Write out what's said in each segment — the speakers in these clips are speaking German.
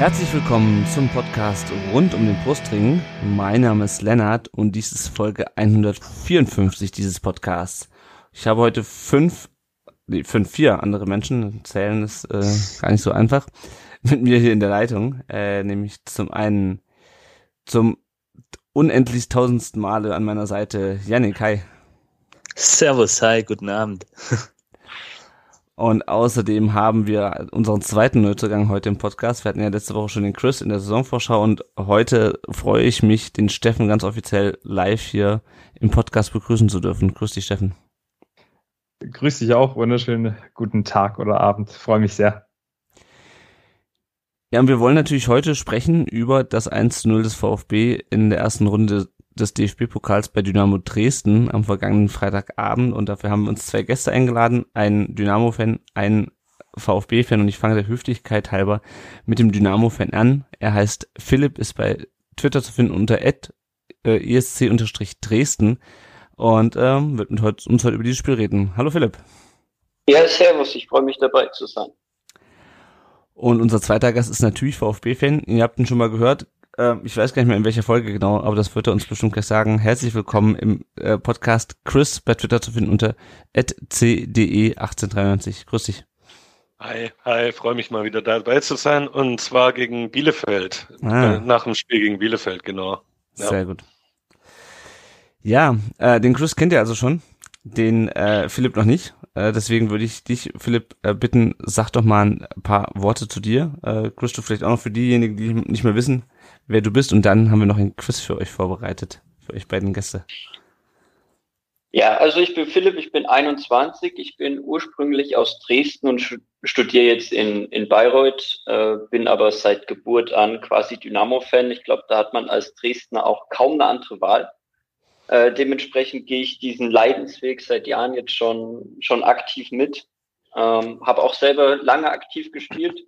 Herzlich willkommen zum Podcast rund um den Brustring. Mein Name ist Lennart und dies ist Folge 154 dieses Podcasts. Ich habe heute fünf, nee, fünf, vier andere Menschen, zählen ist äh, gar nicht so einfach, mit mir hier in der Leitung. Äh, nämlich zum einen zum unendlich tausendsten Male an meiner Seite Yannick, hi. Servus, hi, guten Abend. Und außerdem haben wir unseren zweiten Neuzugang heute im Podcast. Wir hatten ja letzte Woche schon den Chris in der Saisonvorschau und heute freue ich mich, den Steffen ganz offiziell live hier im Podcast begrüßen zu dürfen. Grüß dich, Steffen. Grüß dich auch. Wunderschönen guten Tag oder Abend. Freue mich sehr. Ja, und wir wollen natürlich heute sprechen über das 1-0 des VfB in der ersten Runde des DFB-Pokals bei Dynamo Dresden am vergangenen Freitagabend und dafür haben wir uns zwei Gäste eingeladen, einen Dynamo-Fan, einen VfB-Fan und ich fange der Höflichkeit halber mit dem Dynamo-Fan an. Er heißt Philipp, ist bei Twitter zu finden unter @esc_dresden und ähm, wird mit heute, uns heute über dieses Spiel reden. Hallo Philipp. Ja, servus, ich freue mich dabei zu sein. Und unser zweiter Gast ist natürlich VfB-Fan. Ihr habt ihn schon mal gehört. Ähm, ich weiß gar nicht mehr in welcher Folge genau, aber das wird er uns bestimmt gleich sagen. Herzlich willkommen im äh, Podcast Chris bei Twitter zu finden unter cde1893. Grüß dich. Hi, hi, freue mich mal wieder dabei zu sein und zwar gegen Bielefeld. Ah. Äh, nach dem Spiel gegen Bielefeld, genau. Ja. Sehr gut. Ja, äh, den Chris kennt ihr also schon, den äh, Philipp noch nicht. Äh, deswegen würde ich dich, Philipp, äh, bitten, sag doch mal ein paar Worte zu dir. Chris, du vielleicht auch noch für diejenigen, die nicht mehr wissen, wer du bist. Und dann haben wir noch ein Quiz für euch vorbereitet, für euch beiden Gäste. Ja, also ich bin Philipp, ich bin 21, ich bin ursprünglich aus Dresden und studiere jetzt in, in Bayreuth, äh, bin aber seit Geburt an quasi Dynamo-Fan. Ich glaube, da hat man als Dresdner auch kaum eine andere Wahl. Äh, dementsprechend gehe ich diesen Leidensweg seit Jahren jetzt schon, schon aktiv mit. Ähm, Habe auch selber lange aktiv gespielt,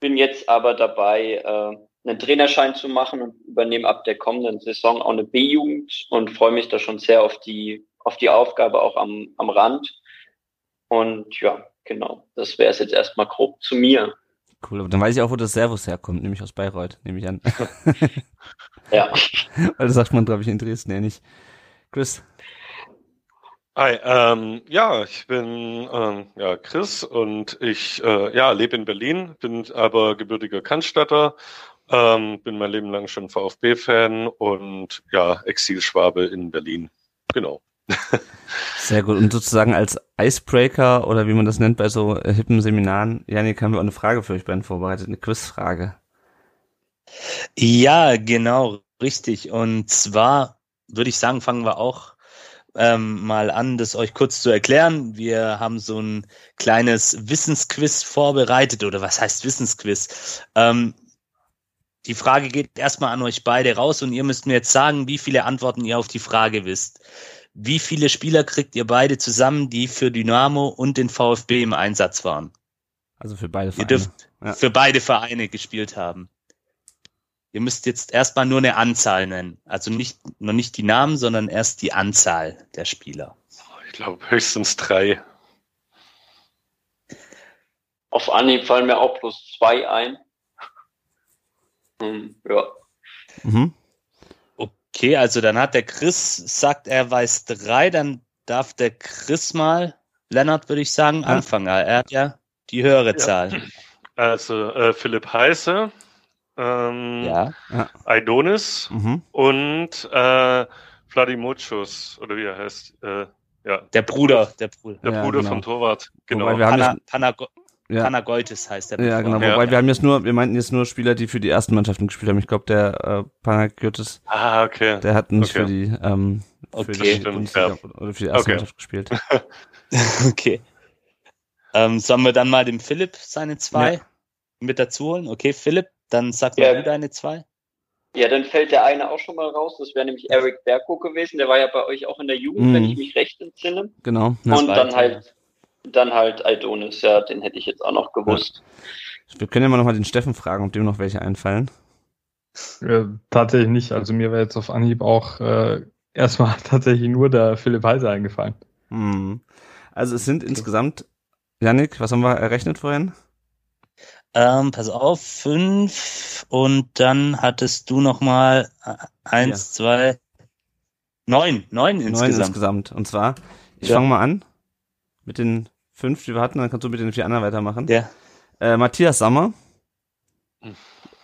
bin jetzt aber dabei, äh, einen Trainerschein zu machen und übernehme ab der kommenden Saison auch eine B-Jugend und freue mich da schon sehr auf die, auf die Aufgabe auch am, am Rand. Und ja, genau, das wäre es jetzt erstmal grob zu mir. Cool, aber dann weiß ich auch, wo das Servus herkommt, nämlich aus Bayreuth, nehme ich an. ja. Weil das sagt man, glaube ich, in Dresden ja nicht. Chris. Hi, ähm, ja, ich bin ähm, ja Chris und ich äh, ja lebe in Berlin, bin aber gebürtiger Cannstatter ähm, bin mein Leben lang schon VfB-Fan und ja, Exilschwabe in Berlin. Genau. Sehr gut. Und sozusagen als Icebreaker oder wie man das nennt bei so äh, hippen Seminaren, Janik, haben wir auch eine Frage für euch beiden vorbereitet, eine Quizfrage. Ja, genau, richtig. Und zwar würde ich sagen, fangen wir auch ähm, mal an, das euch kurz zu erklären. Wir haben so ein kleines Wissensquiz vorbereitet oder was heißt Wissensquiz? Ähm, die Frage geht erstmal an euch beide raus und ihr müsst mir jetzt sagen, wie viele Antworten ihr auf die Frage wisst. Wie viele Spieler kriegt ihr beide zusammen, die für Dynamo und den VfB im Einsatz waren? Also für beide Vereine. Ihr dürft ja. für beide Vereine gespielt haben. Ihr müsst jetzt erstmal nur eine Anzahl nennen. Also nicht, noch nicht die Namen, sondern erst die Anzahl der Spieler. Ich glaube höchstens drei. Auf Anhieb fallen mir auch plus zwei ein. Hm, ja. Mhm. Okay, also dann hat der Chris, sagt er weiß drei, dann darf der Chris mal, Lennart würde ich sagen, ja. anfangen. Er hat ja die höhere Zahl. Also äh, Philipp Heiße, ähm, ja. Aidonis mhm. und äh, Vladimuchus, oder wie er heißt. Äh, ja. Der Bruder, der Bruder. Der Bruder genau. vom Torwart, genau. Wobei wir haben Pana, Pana, ja. Panagoitis heißt der. Ja, genau. Ja. Wobei wir haben jetzt nur, wir meinten jetzt nur Spieler, die für die ersten Mannschaften gespielt haben. Ich glaube, der äh, Panagoitis, ah, okay. der hat nicht okay. für die, ähm, für okay. die ja. oder für die erste okay. Mannschaft gespielt. okay. Ähm, sollen wir dann mal dem Philipp seine zwei ja. mit dazu holen? Okay, Philipp, dann sag mal ja. du deine zwei. Ja, dann fällt der eine auch schon mal raus. Das wäre nämlich Eric Berko gewesen. Der war ja bei euch auch in der Jugend, Mhm. wenn ich mich recht entsinne. Genau. Und dann halt, dann halt Aldonis. Ja, den hätte ich jetzt auch noch gewusst. Wir können ja mal nochmal den Steffen fragen, ob dem noch welche einfallen. Äh, tatsächlich nicht. Also mir wäre jetzt auf Anhieb auch äh, erstmal tatsächlich nur der Philipp Heiser eingefallen. Hm. Also es sind insgesamt, Yannick, was haben wir errechnet vorhin? Ähm, pass auf, fünf und dann hattest du noch mal äh, eins, zwei, neun, neun Neun insgesamt. insgesamt. Und zwar, ich Ja. fange mal an mit den fünf, die wir hatten, dann kannst du mit den vier anderen weitermachen. Ja. Äh, Matthias Sammer. Hm.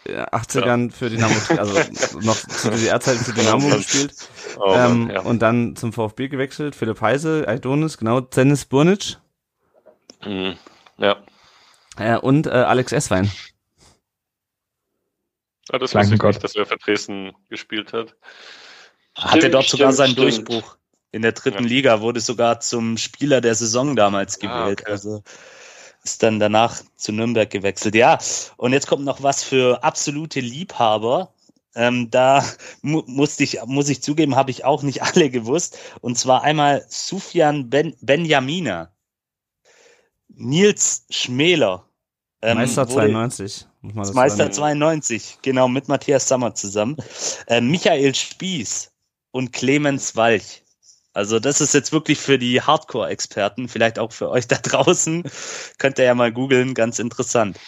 Ja, 80ern für Dynamo, also noch zu DDR-Zeiten für Dynamo Ja, gespielt. Oh, ähm, ja. Und dann zum VfB gewechselt. Philipp Heise, Aidonis, genau, Dennis Burnic Mhm. ja. äh, und äh, Alex Esswein. Ah, das Danke wusste ich Gott. nicht, dass er für Dresden gespielt hat. Hatte Stimmt, dort sogar stimmt, seinen stimmt. Durchbruch. In der dritten Ja. Liga wurde sogar zum Spieler der Saison damals Ah, gewählt. okay. Also ist dann danach zu Nürnberg gewechselt. Ja, und jetzt kommt noch was für absolute Liebhaber. Ähm, da mu musste ich, muss ich zugeben, habe ich auch nicht alle gewusst. Und zwar einmal Sufjan ben Benjamina, Nils Schmäler, ähm, Meister wurde- 92. Muss man das Meister sagen. 92, genau, mit Matthias Sammer zusammen. Äh, Michael Spieß und Clemens Walch. Also das ist jetzt wirklich für die Hardcore-Experten, vielleicht auch für euch da draußen. Könnt ihr ja mal googeln, ganz interessant.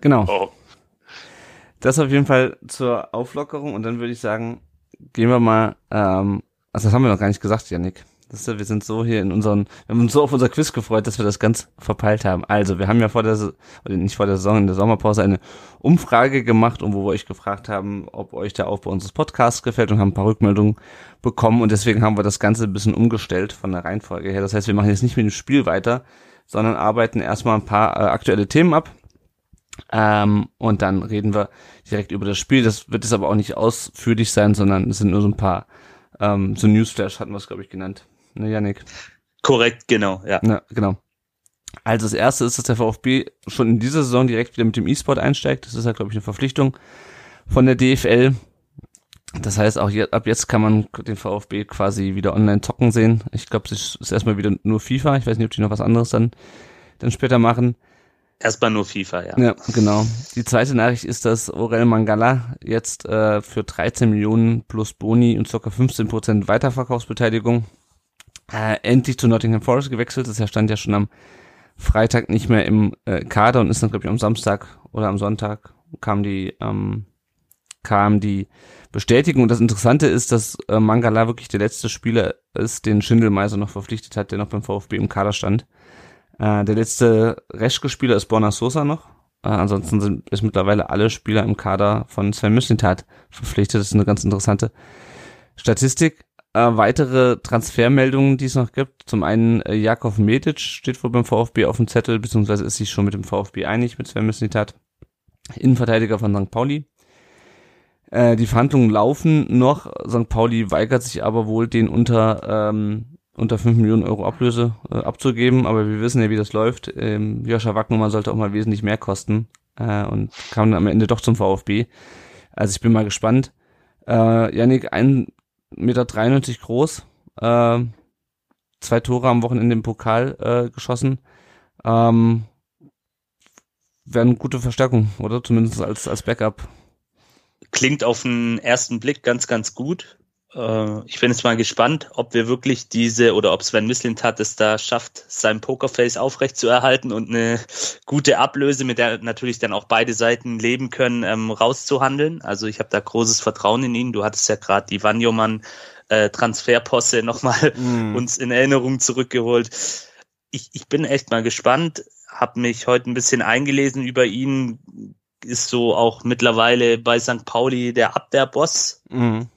Genau. Oh, Das auf jeden Fall zur Auflockerung und dann würde ich sagen, gehen wir mal, ähm, also das haben wir noch gar nicht gesagt, Janik. Das ist, wir sind so hier in unseren, wir haben uns so auf unser Quiz gefreut, dass wir das ganz verpeilt haben. Also, wir haben ja vor der, oder nicht vor der Saison, in der Sommerpause eine Umfrage gemacht und wo wir euch gefragt haben, ob euch der Aufbau unseres Podcasts gefällt und haben ein paar Rückmeldungen bekommen und deswegen haben wir das Ganze ein bisschen umgestellt von der Reihenfolge her. Das heißt, wir machen jetzt nicht mit dem Spiel weiter, sondern arbeiten erstmal ein paar äh, aktuelle Themen ab. Ähm, und dann reden wir direkt über das Spiel. Das wird jetzt aber auch nicht ausführlich sein, sondern es sind nur so ein paar, ähm, so Newsflash hatten wir es, glaube ich, genannt. Ne, Janik? Korrekt, genau, ja. Ja, genau. Also das erste ist, dass der VfB schon in dieser Saison direkt wieder mit dem E-Sport einsteigt. Das ist ja, glaube ich, eine Verpflichtung von der DFL. Das heißt, auch je, ab jetzt kann man den VfB quasi wieder online zocken sehen. Ich glaube, es ist erstmal wieder nur FIFA. Ich weiß nicht, ob die noch was anderes dann, dann später machen. Erstmal nur FIFA, ja. Ja, genau. Die zweite Nachricht ist, dass Orel Mangala jetzt äh, für 13 Millionen plus Boni und ca. 15 Prozent Weiterverkaufsbeteiligung äh, endlich zu Nottingham Forest gewechselt. Er stand ja schon am Freitag nicht mehr im äh, Kader und ist dann, glaube ich, am Samstag oder am Sonntag kam die, ähm, kam die Bestätigung. Und das Interessante ist, dass äh, Mangala wirklich der letzte Spieler ist, den Schindelmeiser noch verpflichtet hat, der noch beim VfB im Kader stand. Äh, der letzte Reschke-Spieler ist Borna Sosa noch. Äh, ansonsten sind ist mittlerweile alle Spieler im Kader von Sven Mislintat verpflichtet. Das ist eine ganz interessante Statistik. Äh, weitere Transfermeldungen, die es noch gibt. Zum einen äh, Jakov Medic steht wohl beim VfB auf dem Zettel, beziehungsweise ist sich schon mit dem VfB einig, mit Sven Mislintat. Innenverteidiger von St. Pauli. Äh, die Verhandlungen laufen noch. St. Pauli weigert sich aber wohl, den unter ähm, unter 5 Millionen Euro Ablöse äh, abzugeben, aber wir wissen ja, wie das läuft. Ähm, Joscha Wagnumann sollte auch mal wesentlich mehr kosten äh, und kam dann am Ende doch zum VfB. Also ich bin mal gespannt. Äh, Yannick, 1,93 Meter groß, äh, zwei Tore am Wochenende im Pokal äh, geschossen. Ähm, Wäre eine gute Verstärkung, oder? Zumindest als, als Backup. Klingt auf den ersten Blick ganz, ganz gut. Äh, ich bin jetzt mal gespannt, ob wir wirklich diese oder ob Sven Mislintat es da schafft, sein Pokerface aufrecht zu erhalten und eine gute Ablöse, mit der natürlich dann auch beide Seiten leben können, ähm, rauszuhandeln. Also ich habe da großes Vertrauen in ihn. Du hattest ja gerade die Vanjomann äh, Transferposse nochmal Mhm. uns in Erinnerung zurückgeholt. Ich, ich bin echt mal gespannt, habe mich heute ein bisschen eingelesen über ihn, ist so auch mittlerweile bei St. Pauli der Abwehrboss, Mhm.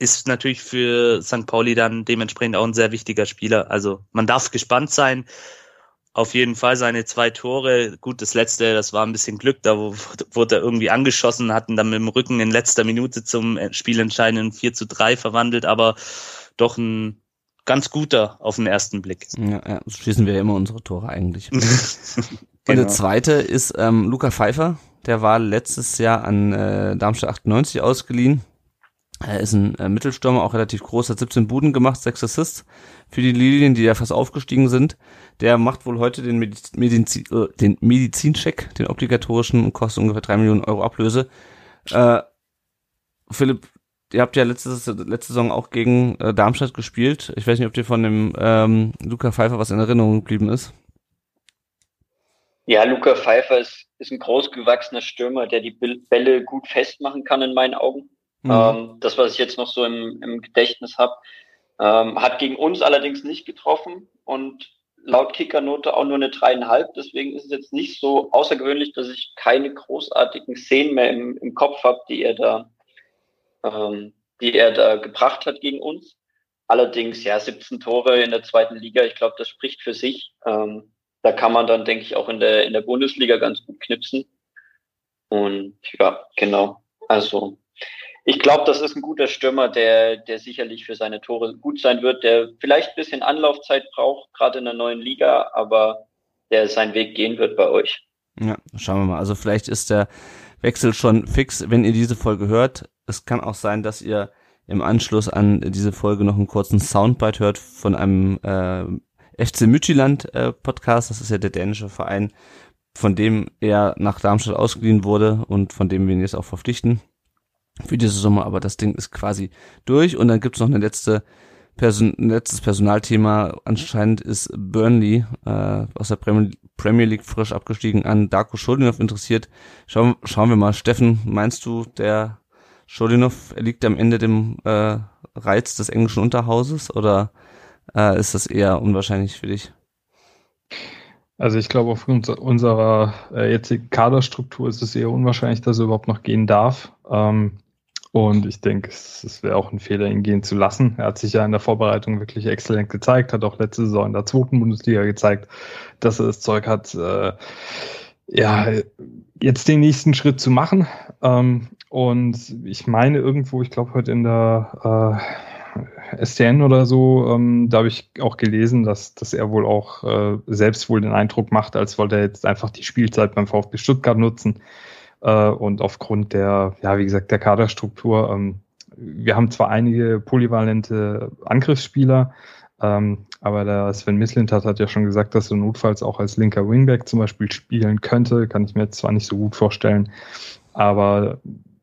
Ist natürlich für St. Pauli dann dementsprechend auch ein sehr wichtiger Spieler. Also man darf gespannt sein. Auf jeden Fall seine zwei Tore. Gut, das letzte, das war ein bisschen Glück. Da wurde er irgendwie angeschossen, hatten dann mit dem Rücken in letzter Minute zum spielentscheidenden 4 zu 3 verwandelt, aber doch ein ganz guter auf den ersten Blick. Ja, ja, so schießen wir ja immer unsere Tore eigentlich. Und Genau. der zweite ist ähm, Luca Pfeiffer, der war letztes Jahr an äh, Darmstadt 98 ausgeliehen. Er ist ein äh, Mittelstürmer, auch relativ groß, hat 17 Buden gemacht, 6 Assists für die Lilien, die ja fast aufgestiegen sind. Der macht wohl heute den, Mediz Medizin, äh, den Medizincheck, den obligatorischen, und kostet ungefähr 3 Millionen Euro Ablöse. Äh, Philipp, ihr habt ja letzte, letzte Saison auch gegen äh, Darmstadt gespielt. Ich weiß nicht, ob dir von dem ähm, Luca Pfeiffer was in Erinnerung geblieben ist. Ja, Luca Pfeiffer ist, ist ein großgewachsener Stürmer, der die Bälle gut festmachen kann in meinen Augen. Mhm. Ähm, das, was ich jetzt noch so im, im Gedächtnis habe. Ähm, hat gegen uns allerdings nicht getroffen und laut Kickernote auch nur eine dreieinhalb. Deswegen ist es jetzt nicht so außergewöhnlich, dass ich keine großartigen Szenen mehr im, im Kopf habe, die er da, ähm, die er da gebracht hat gegen uns. Allerdings, ja, 17 Tore in der zweiten Liga, ich glaube, das spricht für sich. Ähm, da kann man dann, denke ich, auch in der, in der Bundesliga ganz gut knipsen. Und ja, genau. Also ich glaube, das ist ein guter Stürmer, der, der sicherlich für seine Tore gut sein wird, der vielleicht ein bisschen Anlaufzeit braucht, gerade in der neuen Liga, aber der seinen Weg gehen wird bei euch. Ja, schauen wir mal. Also vielleicht ist der Wechsel schon fix, wenn ihr diese Folge hört. Es kann auch sein, dass ihr im Anschluss an diese Folge noch einen kurzen Soundbite hört von einem äh, FC Mütchiland äh, Podcast. Das ist ja der dänische Verein, von dem er nach Darmstadt ausgeliehen wurde und von dem wir ihn jetzt auch verpflichten für diese Sommer, aber das Ding ist quasi durch und dann gibt's noch eine letzte Person, ein letztes Personalthema. Anscheinend ist Burnley äh, aus der Premier League frisch abgestiegen an Darko Schuldinov interessiert. Schauen, schauen wir mal. Steffen, meinst du, der Schuldinov liegt am Ende dem äh, Reiz des englischen Unterhauses oder äh, ist das eher unwahrscheinlich für dich? Also ich glaube, aufgrund unserer äh, jetzigen Kaderstruktur ist es eher unwahrscheinlich, dass er überhaupt noch gehen darf. Ähm, und ich denke, es, es wäre auch ein Fehler, ihn gehen zu lassen. Er hat sich ja in der Vorbereitung wirklich exzellent gezeigt, hat auch letzte Saison in der zweiten Bundesliga gezeigt, dass er das Zeug hat, äh, ja, jetzt den nächsten Schritt zu machen. Ähm, und ich meine irgendwo, ich glaube heute in der äh, STN oder so, ähm, da habe ich auch gelesen, dass, dass er wohl auch äh, selbst wohl den Eindruck macht, als wollte er jetzt einfach die Spielzeit beim VfB Stuttgart nutzen. Äh, und aufgrund der, ja, wie gesagt, der Kaderstruktur, ähm, wir haben zwar einige polyvalente Angriffsspieler, ähm, aber der Sven Mislintat hat ja schon gesagt, dass er notfalls auch als linker Wingback zum Beispiel spielen könnte. Kann ich mir jetzt zwar nicht so gut vorstellen, aber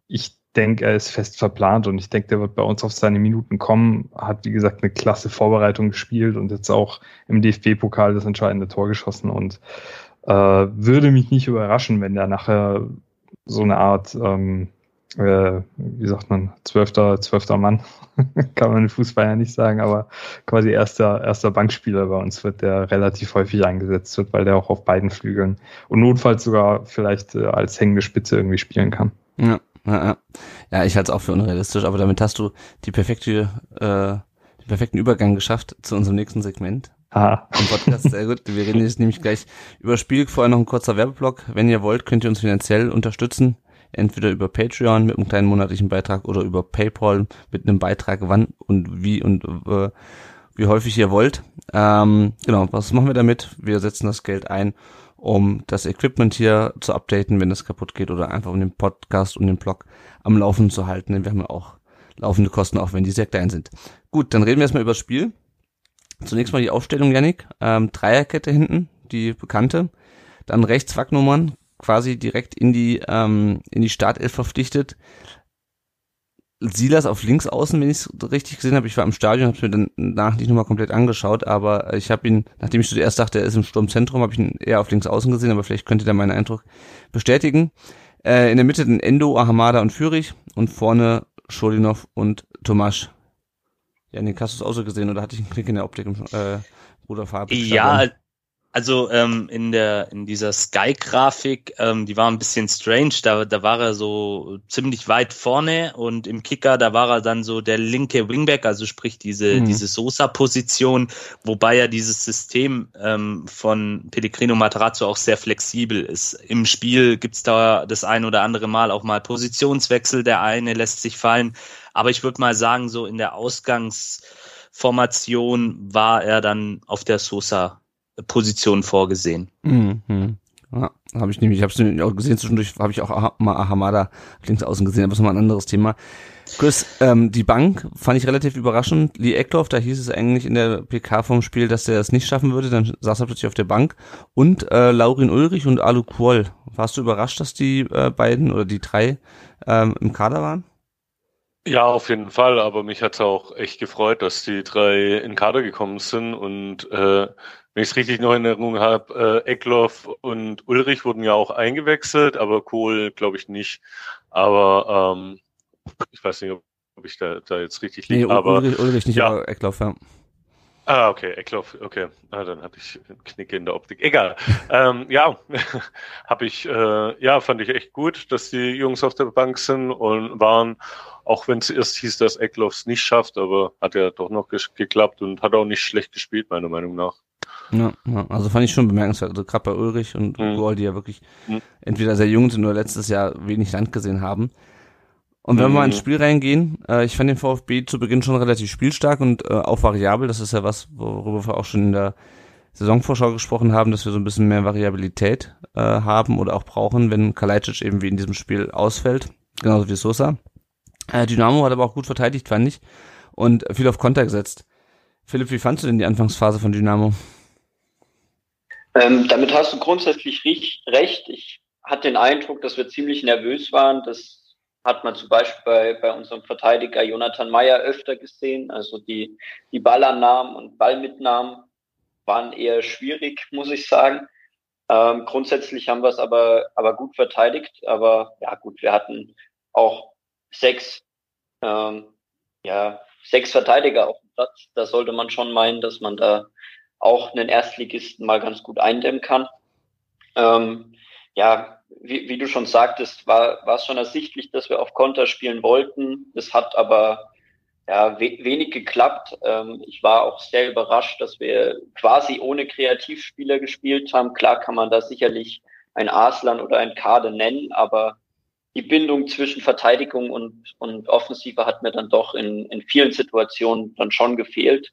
ich denke, er ist fest verplant und ich denke, der wird bei uns auf seine Minuten kommen. Hat, wie gesagt, eine klasse Vorbereitung gespielt und jetzt auch im DFB-Pokal das entscheidende Tor geschossen und äh, würde mich nicht überraschen, wenn der nachher so eine Art, ähm, äh, wie sagt man, zwölfter, zwölfter Mann, kann man im Fußball ja nicht sagen, aber quasi erster, erster Bankspieler bei uns wird, der relativ häufig eingesetzt wird, weil der auch auf beiden Flügeln und notfalls sogar vielleicht äh, als hängende Spitze irgendwie spielen kann. Ja, ja, ja. ich halte es auch für unrealistisch, aber damit hast du die perfekte, äh, den perfekten Übergang geschafft zu unserem nächsten Segment. Aha. Im Podcast, sehr gut. Wir reden jetzt nämlich gleich über Spiel. Vorher noch ein kurzer Werbeblock. Wenn ihr wollt, könnt ihr uns finanziell unterstützen. Entweder über Patreon mit einem kleinen monatlichen Beitrag oder über PayPal mit einem Beitrag, wann und wie und äh, wie häufig ihr wollt. Ähm, genau, was machen wir damit? Wir setzen das Geld ein, um das Equipment hier zu updaten, wenn es kaputt geht, oder einfach um den Podcast und den Blog am Laufen zu halten. Denn wir haben ja auch laufende Kosten, auch wenn die sehr klein sind. Gut, dann reden wir erstmal über das Spiel. Zunächst mal die Aufstellung, Yannick. Ähm, Dreierkette hinten, die bekannte. Dann rechts Wacknummern, quasi direkt in die, ähm, in die Startelf verpflichtet. Silas auf links außen, wenn ich es richtig gesehen habe. Ich war im Stadion, habe mir dann nach nicht nochmal komplett angeschaut, aber ich habe ihn, nachdem ich zuerst dachte, er ist im Sturmzentrum, habe ich ihn eher auf links außen gesehen, aber vielleicht könnte der meinen Eindruck bestätigen. Äh, in der Mitte den Endo, Ahamada und Fürich und vorne Scholinov und Tomasch. Ja, den hast du es auch so gesehen oder hatte ich einen Klick in der Optik im äh, Ruderfarbe? Ja, also ähm, in der in dieser Sky-Grafik, ähm, die war ein bisschen strange. Da, da war er so ziemlich weit vorne und im Kicker, da war er dann so der linke Wingback, also sprich diese mhm. diese Sosa-Position, wobei ja dieses System ähm, von Pellegrino Matarazzo auch sehr flexibel ist. Im Spiel gibt's da das ein oder andere Mal auch mal Positionswechsel. Der eine lässt sich fallen, aber ich würde mal sagen, so in der Ausgangsformation war er dann auf der Sosa Position vorgesehen. Mhm. Ja, habe ich nämlich, ich habe auch gesehen, zwischendurch habe ich auch mal Hamada links außen gesehen, aber das ist nochmal ein anderes Thema. Chris, ähm, die Bank fand ich relativ überraschend. Lee Eckloff, da hieß es eigentlich in der PK vom Spiel, dass der es nicht schaffen würde, dann saß er plötzlich auf der Bank. Und äh, Laurin Ulrich und Alu Kuol. Warst du überrascht, dass die äh, beiden oder die drei ähm, im Kader waren? Ja, auf jeden Fall, aber mich hat es auch echt gefreut, dass die drei in Kader gekommen sind und äh, wenn ich es richtig noch in Erinnerung habe, äh, Eckloff und Ulrich wurden ja auch eingewechselt, aber Kohl glaube ich nicht. Aber ähm, ich weiß nicht, ob ich da, da jetzt richtig liege. Nee, aber Ulrich, Ulrich nicht, ja. aber Eckloff, ja. Ah, okay, Eckloff, okay. Ah, dann hatte ich einen Knick in der Optik. Egal. ähm, ja, habe ich, äh, ja, fand ich echt gut, dass die Jungs auf der Bank sind und waren, auch wenn es erst hieß, dass Eckloff es nicht schafft, aber hat ja doch noch geklappt und hat auch nicht schlecht gespielt, meiner Meinung nach. Ja, ja also fand ich schon bemerkenswert. Also gerade bei Ulrich und mhm. Goal, die ja wirklich mhm. entweder sehr jung sind oder letztes Jahr wenig Land gesehen haben. Und wenn mhm. wir mal ins. Spiel reingehen, äh, ich fand den VfB zu Beginn schon relativ spielstark und äh, auch variabel. Das ist ja was, worüber wir auch schon in der Saisonvorschau gesprochen haben, dass wir so ein bisschen mehr Variabilität äh, haben oder auch brauchen, wenn Kalajdzic eben wie in diesem Spiel ausfällt, genauso wie Sosa. Äh, Dynamo hat aber auch gut verteidigt, fand ich, und viel auf Konter gesetzt. Philipp, wie fandst du denn die Anfangsphase von Dynamo? Ähm, damit hast du grundsätzlich recht. Ich hatte den Eindruck, dass wir ziemlich nervös waren, dass hat man zum Beispiel bei, bei unserem Verteidiger Jonathan Meyer öfter gesehen. Also die, die Ballannahmen und Ballmitnahmen waren eher schwierig, muss ich sagen. Ähm, grundsätzlich haben wir es aber, aber gut verteidigt. Aber ja gut, wir hatten auch sechs, ähm, ja, sechs Verteidiger auf dem Platz. Da sollte man schon meinen, dass man da auch einen Erstligisten mal ganz gut eindämmen kann. Ähm, ja, wie, wie du schon sagtest, war, war es schon ersichtlich, dass wir auf Konter spielen wollten. Es hat aber ja, we wenig geklappt. Ähm, ich war auch sehr überrascht, dass wir quasi ohne Kreativspieler gespielt haben. Klar kann man da sicherlich ein Aslan oder ein Kade nennen, aber die Bindung zwischen Verteidigung und, und Offensive hat mir dann doch in, in vielen Situationen dann schon gefehlt.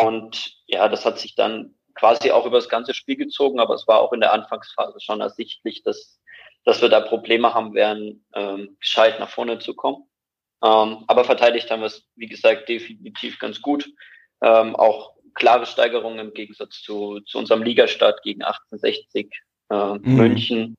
Und ja, das hat sich dann quasi auch über das ganze Spiel gezogen, aber es war auch in der Anfangsphase schon ersichtlich, dass dass wir da Probleme haben werden, ähm, gescheit nach vorne zu kommen. Ähm, aber verteidigt haben wir es, wie gesagt, definitiv ganz gut. Ähm, auch klare Steigerungen im Gegensatz zu, zu unserem Ligastart gegen 1860 äh, mhm. München.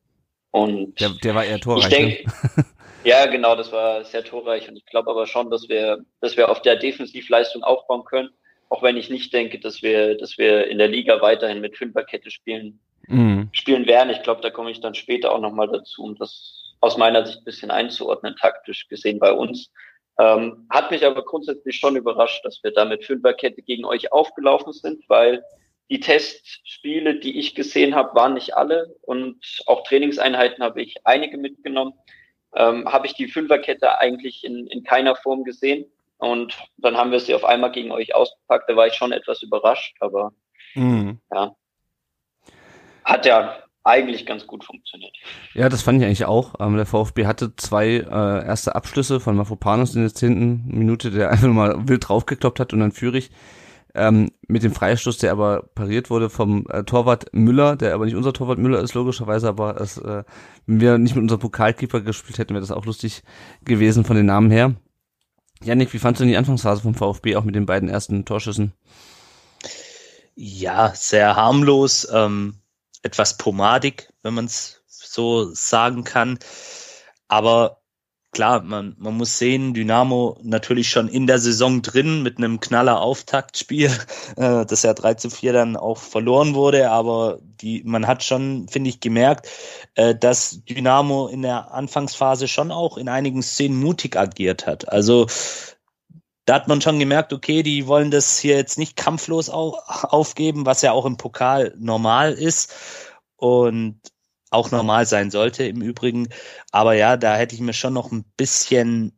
Und der, der war eher torreich. Ich denke, ne? ja, genau, das war sehr torreich. Und ich glaube aber schon, dass wir, dass wir auf der Defensivleistung aufbauen können. Auch wenn ich nicht denke, dass wir, dass wir in der Liga weiterhin mit Fünferkette spielen mhm. spielen werden. Ich glaube, da komme ich dann später auch nochmal dazu, um das aus meiner Sicht ein bisschen einzuordnen, taktisch gesehen bei uns. Ähm, hat mich aber grundsätzlich schon überrascht, dass wir da mit Fünferkette gegen euch aufgelaufen sind, weil die Testspiele, die ich gesehen habe, waren nicht alle und auch Trainingseinheiten habe ich einige mitgenommen. Ähm, habe ich die Fünferkette eigentlich in, in keiner Form gesehen. Und dann haben wir sie auf einmal gegen euch ausgepackt. Da war ich schon etwas überrascht, aber mhm. ja, hat ja eigentlich ganz gut funktioniert. Ja, das fand ich eigentlich auch. Ähm, der VfB hatte zwei äh, erste Abschlüsse von Mafropanos in der zehnten Minute, der einfach mal wild draufgekloppt hat und dann Führig ähm, mit dem Freistoß, der aber pariert wurde vom äh, Torwart Müller, der aber nicht unser Torwart Müller ist, logischerweise, aber es, äh, wenn wir nicht mit unserem Pokalkeeper gespielt hätten, wäre das auch lustig gewesen von den Namen her. Janik, wie fandst du denn die Anfangsphase vom VfB auch mit den beiden ersten Torschüssen? Ja, sehr harmlos. Ähm etwas pomadig, wenn man es so sagen kann. Aber klar, man, man muss sehen, Dynamo natürlich schon in der Saison drin mit einem knaller Auftaktspiel, äh, das ja 3 zu 4 dann auch verloren wurde, aber die, man hat schon, finde ich, gemerkt, äh, dass Dynamo in der Anfangsphase schon auch in einigen Szenen mutig agiert hat. Also da hat man schon gemerkt, okay, die wollen das hier jetzt nicht kampflos aufgeben, was ja auch im Pokal normal ist und auch normal sein sollte im Übrigen. Aber ja, da hätte ich mir schon noch ein bisschen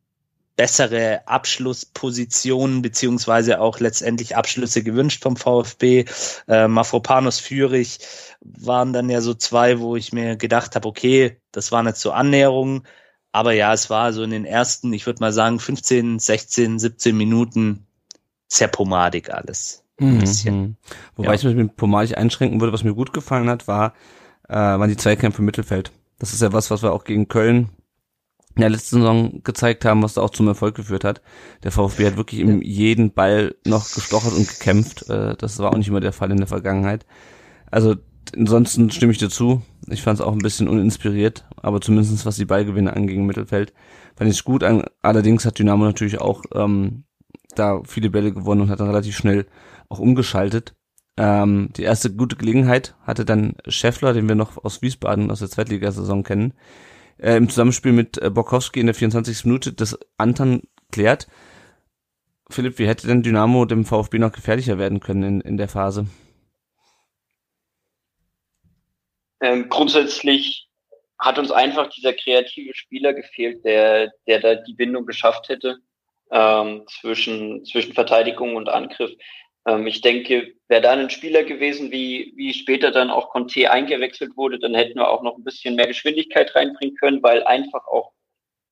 bessere Abschlusspositionen beziehungsweise auch letztendlich Abschlüsse gewünscht vom VfB. Äh, Mafropanos Führig waren dann ja so zwei, wo ich mir gedacht habe, okay, das waren jetzt so Annäherungen. Aber ja, es war so in den ersten, ich würde mal sagen, 15, 16, 17 Minuten sehr pomadig alles. Mhm. Wobei ja. ich mich mit pomadig einschränken würde, was mir gut gefallen hat, war äh, waren die Zweikämpfe im Mittelfeld. Das ist ja was, was wir auch gegen Köln in der letzten Saison gezeigt haben, was da auch zum Erfolg geführt hat. Der VfB hat wirklich in jeden Ball noch gestochert und gekämpft. Äh, das war auch nicht immer der Fall in der Vergangenheit. Also ansonsten stimme ich dir zu. Ich fand es auch ein bisschen uninspiriert, aber zumindest was die Ballgewinne anging im Mittelfeld, fand ich es gut. Allerdings hat Dynamo natürlich auch ähm, da viele Bälle gewonnen und hat dann relativ schnell auch umgeschaltet. Ähm, die erste gute Gelegenheit hatte dann Scheffler, den wir noch aus Wiesbaden aus der Zweitligasaison kennen, äh, im Zusammenspiel mit äh, Borkowski in der 24. Minute das Anton klärt. Philipp, wie hätte denn Dynamo dem VfB noch gefährlicher werden können in, in der Phase? Ähm, grundsätzlich hat uns einfach dieser kreative Spieler gefehlt, der, der da die Bindung geschafft hätte ähm, zwischen, zwischen Verteidigung und Angriff. Ähm, ich denke, wäre da ein Spieler gewesen, wie, wie später dann auch Conte eingewechselt wurde, dann hätten wir auch noch ein bisschen mehr Geschwindigkeit reinbringen können, weil einfach auch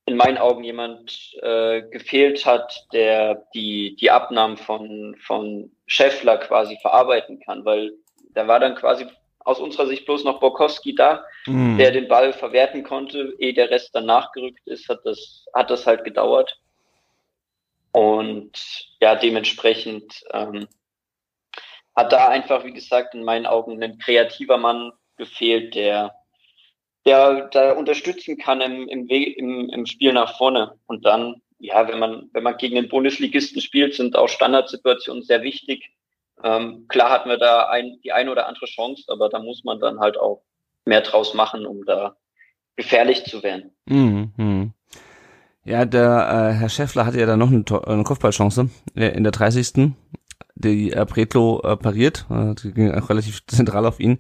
in meinen Augen jemand äh, gefehlt hat, der die, die Abnahmen von, von Scheffler quasi verarbeiten kann, weil da war dann quasi aus unserer Sicht bloß noch Borkowski da, mhm. der den Ball verwerten konnte, ehe der Rest dann nachgerückt ist, hat das, hat das halt gedauert. Und ja, dementsprechend ähm, hat da einfach, wie gesagt, in meinen Augen ein kreativer Mann gefehlt, der, der da unterstützen kann im, im, Weg, im, im Spiel nach vorne. Und dann, ja, wenn man, wenn man gegen den Bundesligisten spielt, sind auch Standardsituationen sehr wichtig. Ähm, klar hatten wir da ein, die eine oder andere Chance, aber da muss man dann halt auch mehr draus machen, um da gefährlich zu werden. Mhm. Ja, der äh, Herr Schäffler hatte ja da noch eine, eine Kopfballchance äh, in der 30 die äh, Pretlo äh, pariert, äh, die ging auch relativ zentral auf ihn.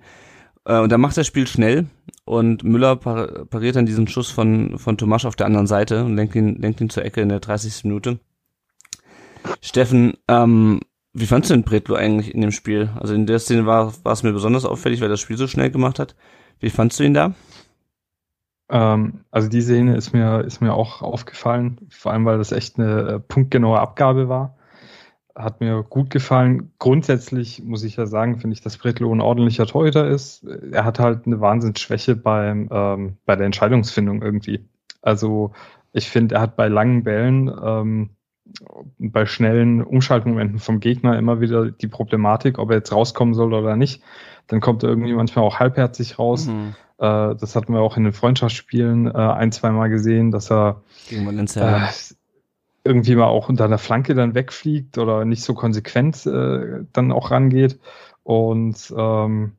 Äh, und dann macht das Spiel schnell und Müller par pariert dann diesen Schuss von, von Tomasch auf der anderen Seite und lenkt ihn, lenkt ihn zur Ecke in der 30. Minute. Steffen, ähm, wie fandst du den Pretlo eigentlich in dem Spiel? Also in der Szene war, war es mir besonders auffällig, weil das Spiel so schnell gemacht hat. Wie fandst du ihn da? Ähm, also die Szene ist mir, ist mir auch aufgefallen, vor allem weil das echt eine äh, punktgenaue Abgabe war hat mir gut gefallen. Grundsätzlich muss ich ja sagen, finde ich, dass Bretlo ein ordentlicher Torhüter ist. Er hat halt eine Wahnsinnsschwäche beim, ähm, bei der Entscheidungsfindung irgendwie. Also ich finde, er hat bei langen Bällen, ähm, bei schnellen Umschaltmomenten vom Gegner immer wieder die Problematik, ob er jetzt rauskommen soll oder nicht. Dann kommt er irgendwie manchmal auch halbherzig raus. Mhm. Äh, das hatten wir auch in den Freundschaftsspielen äh, ein, zwei Mal gesehen, dass er. Äh, irgendwie mal auch unter der Flanke dann wegfliegt oder nicht so konsequent äh, dann auch rangeht. Und ähm,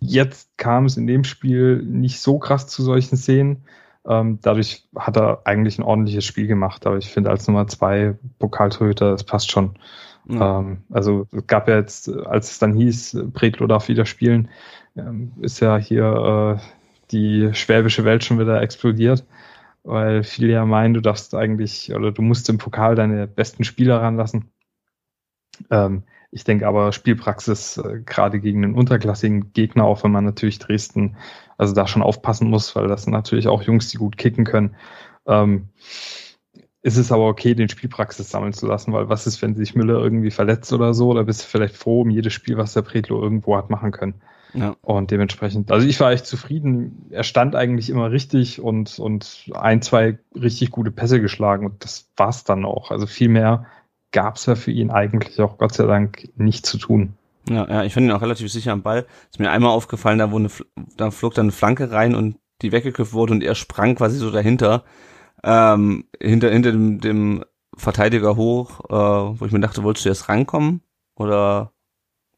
jetzt kam es in dem Spiel nicht so krass zu solchen Szenen. Ähm, dadurch hat er eigentlich ein ordentliches Spiel gemacht. Aber ich finde, als Nummer zwei Pokaltorhüter, das passt schon. Ja. Ähm, also es gab ja jetzt, als es dann hieß, Bredlo darf wieder spielen, ähm, ist ja hier äh, die schwäbische Welt schon wieder explodiert weil viele ja meinen, du darfst eigentlich oder du musst im Pokal deine besten Spieler ranlassen. Ähm, ich denke aber Spielpraxis äh, gerade gegen einen unterklassigen Gegner, auch wenn man natürlich Dresden also da schon aufpassen muss, weil das sind natürlich auch Jungs, die gut kicken können. Ähm, ist es aber okay, den Spielpraxis sammeln zu lassen, weil was ist, wenn sich Müller irgendwie verletzt oder so? Da bist du vielleicht froh um jedes Spiel, was der Pretlo irgendwo hat machen können. Ja. Und dementsprechend, also ich war echt zufrieden. Er stand eigentlich immer richtig und, und ein, zwei richtig gute Pässe geschlagen und das war's dann auch. Also viel mehr gab's ja für ihn eigentlich auch Gott sei Dank nicht zu tun. Ja, ja, ich fand ihn auch relativ sicher am Ball. Ist mir einmal aufgefallen, da, wo eine, da flog dann eine Flanke rein und die weggeköpft wurde und er sprang quasi so dahinter, ähm, hinter, hinter dem, dem Verteidiger hoch, äh, wo ich mir dachte, wolltest du jetzt rankommen? Oder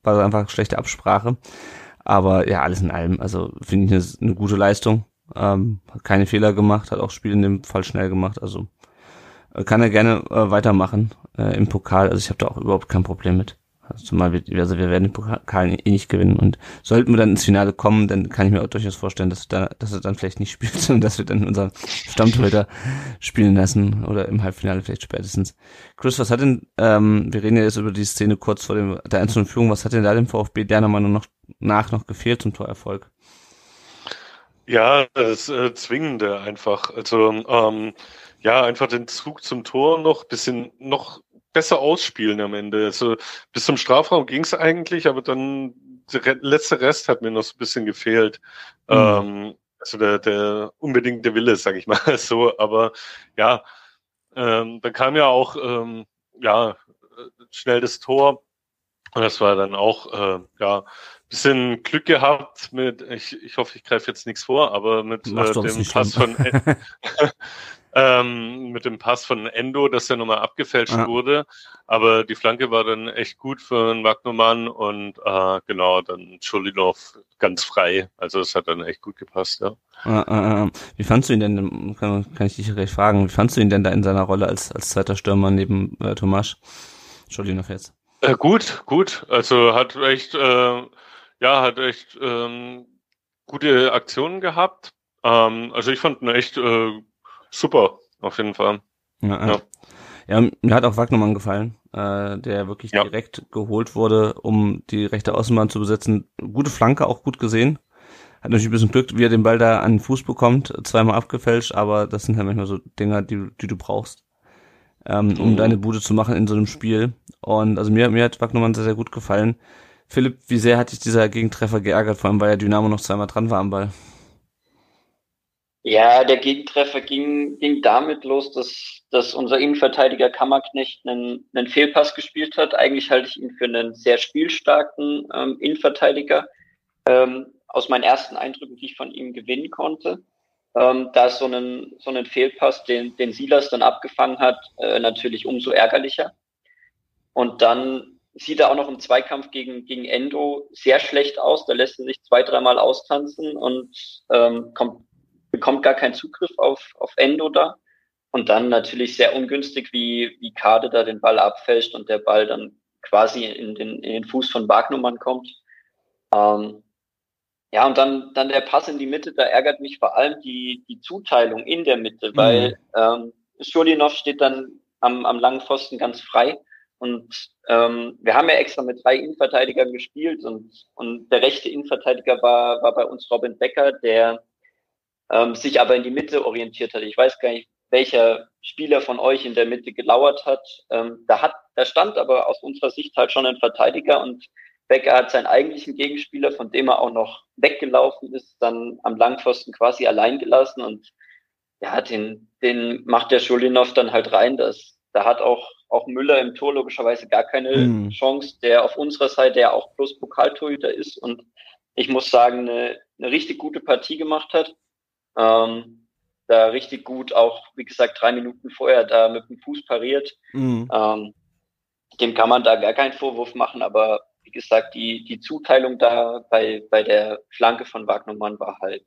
war das einfach schlechte Absprache? Aber ja, alles in allem, also finde ich eine, eine gute Leistung. Ähm, hat keine Fehler gemacht, hat auch Spiel in dem Fall schnell gemacht. Also kann er gerne äh, weitermachen äh, im Pokal. Also ich habe da auch überhaupt kein Problem mit. Zumal wir, also wir werden den Pokal eh nicht gewinnen. Und sollten wir dann ins Finale kommen, dann kann ich mir auch durchaus vorstellen, dass, da, dass er dann vielleicht nicht spielt, sondern dass wir dann unseren Stammtorhüter spielen lassen oder im Halbfinale vielleicht spätestens. Chris, was hat denn, ähm, wir reden ja jetzt über die Szene kurz vor dem, der einzelnen Führung, was hat denn da dem VfB der Meinung noch, nach noch gefehlt zum Torerfolg? Ja, das äh, Zwingende einfach. Also ähm, ja, einfach den Zug zum Tor noch bisschen noch besser ausspielen am Ende. Also bis zum Strafraum ging es eigentlich, aber dann der letzte Rest hat mir noch so ein bisschen gefehlt. Mhm. Ähm, also der, der unbedingte Wille, sag ich mal so. Aber ja, ähm, dann kam ja auch ähm, ja schnell das Tor. Und das war dann auch äh, ja bisschen Glück gehabt mit, ich, ich hoffe, ich greife jetzt nichts vor, aber mit äh, dem Pass von ähm, mit dem Pass von Endo, dass der nochmal abgefälscht ja. wurde. Aber die Flanke war dann echt gut für einen Wagnermann und äh, genau, dann Schulinov ganz frei. Also es hat dann echt gut gepasst, ja. Äh, äh, wie fandst du ihn denn, kann, kann ich dich gleich fragen, wie fandst du ihn denn da in seiner Rolle als, als zweiter Stürmer neben äh, Tomasz? Schulinov jetzt. Äh, gut, gut. Also hat echt, äh, ja, hat echt ähm, gute Aktionen gehabt. Ähm, also ich fand ihn echt äh, super, auf jeden Fall. Ja, ja. ja mir hat auch Wagnermann gefallen, äh, der wirklich ja. direkt geholt wurde, um die rechte Außenbahn zu besetzen. Gute Flanke, auch gut gesehen. Hat natürlich ein bisschen Glück, wie er den Ball da an den Fuß bekommt, zweimal abgefälscht, aber das sind halt manchmal so Dinger, die, die du brauchst, ähm, um mhm. deine Bude zu machen in so einem Spiel. Und also mir, mir hat Wagnermann sehr, sehr gut gefallen. Philipp, wie sehr hat dich dieser Gegentreffer geärgert, vor allem weil ja Dynamo noch zweimal dran war am Ball? Ja, der Gegentreffer ging, ging damit los, dass, dass unser Innenverteidiger Kammerknecht einen, einen Fehlpass gespielt hat. Eigentlich halte ich ihn für einen sehr spielstarken ähm, Innenverteidiger. Ähm, aus meinen ersten Eindrücken, die ich von ihm gewinnen konnte. Ähm, da ist so ein, so einen Fehlpass, den, den Silas dann abgefangen hat, äh, natürlich umso ärgerlicher. Und dann sieht er auch noch im Zweikampf gegen, gegen Endo sehr schlecht aus. Da lässt er sich zwei, dreimal austanzen und ähm, kommt bekommt gar keinen Zugriff auf, auf Endo da. Und dann natürlich sehr ungünstig, wie, wie Kade da den Ball abfälscht und der Ball dann quasi in den, in den Fuß von Wagnumann kommt. Ähm, ja, und dann, dann der Pass in die Mitte, da ärgert mich vor allem die, die Zuteilung in der Mitte, mhm. weil ähm, Schulinov steht dann am, am langen Pfosten ganz frei. Und ähm, wir haben ja extra mit drei Innenverteidigern gespielt und, und der rechte Innenverteidiger war, war bei uns Robin Becker, der ähm, sich aber in die Mitte orientiert hat. Ich weiß gar nicht, welcher Spieler von euch in der Mitte gelauert hat. Ähm, da hat, da stand aber aus unserer Sicht halt schon ein Verteidiger und Becker hat seinen eigentlichen Gegenspieler, von dem er auch noch weggelaufen ist, dann am Langpfosten quasi allein gelassen und ja, den, den macht der Schulinov dann halt rein. Das, da hat auch, auch Müller im Tor logischerweise gar keine mhm. Chance, der auf unserer Seite ja auch bloß Pokaltorhüter ist und ich muss sagen, eine, eine richtig gute Partie gemacht hat. Ähm, da richtig gut auch, wie gesagt, drei Minuten vorher da mit dem Fuß pariert. Mhm. Ähm, dem kann man da gar keinen Vorwurf machen, aber wie gesagt, die, die Zuteilung da bei, bei der Flanke von Wagnermann war halt,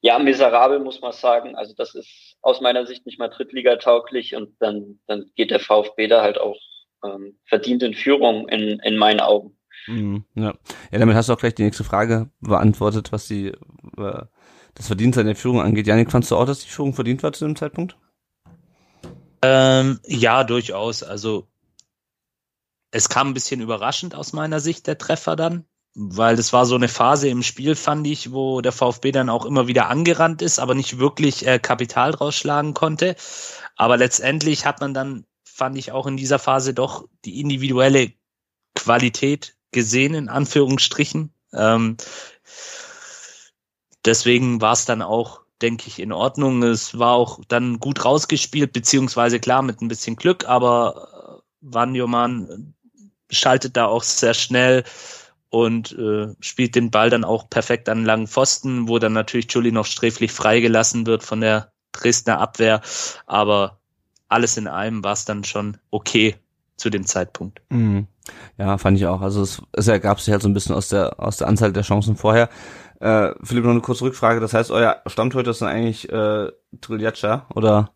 ja, miserabel, muss man sagen. Also das ist aus meiner Sicht nicht mal Drittliga-tauglich und dann, dann geht der VfB da halt auch ähm, verdient in Führung in, in meinen Augen. Mhm, ja. ja, damit hast du auch gleich die nächste Frage beantwortet, was die, äh, das Verdienst an der Führung angeht. Janik, fandst du auch, dass die Führung verdient war zu dem Zeitpunkt? Ähm, ja, durchaus. Also es kam ein bisschen überraschend aus meiner Sicht der Treffer dann, weil das war so eine Phase im Spiel, fand ich, wo der VfB dann auch immer wieder angerannt ist, aber nicht wirklich äh, Kapital rausschlagen konnte. Aber letztendlich hat man dann, fand ich auch in dieser Phase doch die individuelle Qualität gesehen, in Anführungsstrichen. Ähm, deswegen war es dann auch, denke ich, in Ordnung. Es war auch dann gut rausgespielt, beziehungsweise klar mit ein bisschen Glück, aber Wanjoman schaltet da auch sehr schnell und äh, spielt den Ball dann auch perfekt an langen Pfosten, wo dann natürlich Juli noch sträflich freigelassen wird von der Dresdner Abwehr. Aber alles in allem war es dann schon okay zu dem Zeitpunkt. Mhm. Ja, fand ich auch. Also es, es ergab sich halt so ein bisschen aus der aus der Anzahl der Chancen vorher. Äh, Philipp, noch eine kurze Rückfrage. Das heißt, euer Stammtorhüter ist dann eigentlich äh, Triljaca, oder?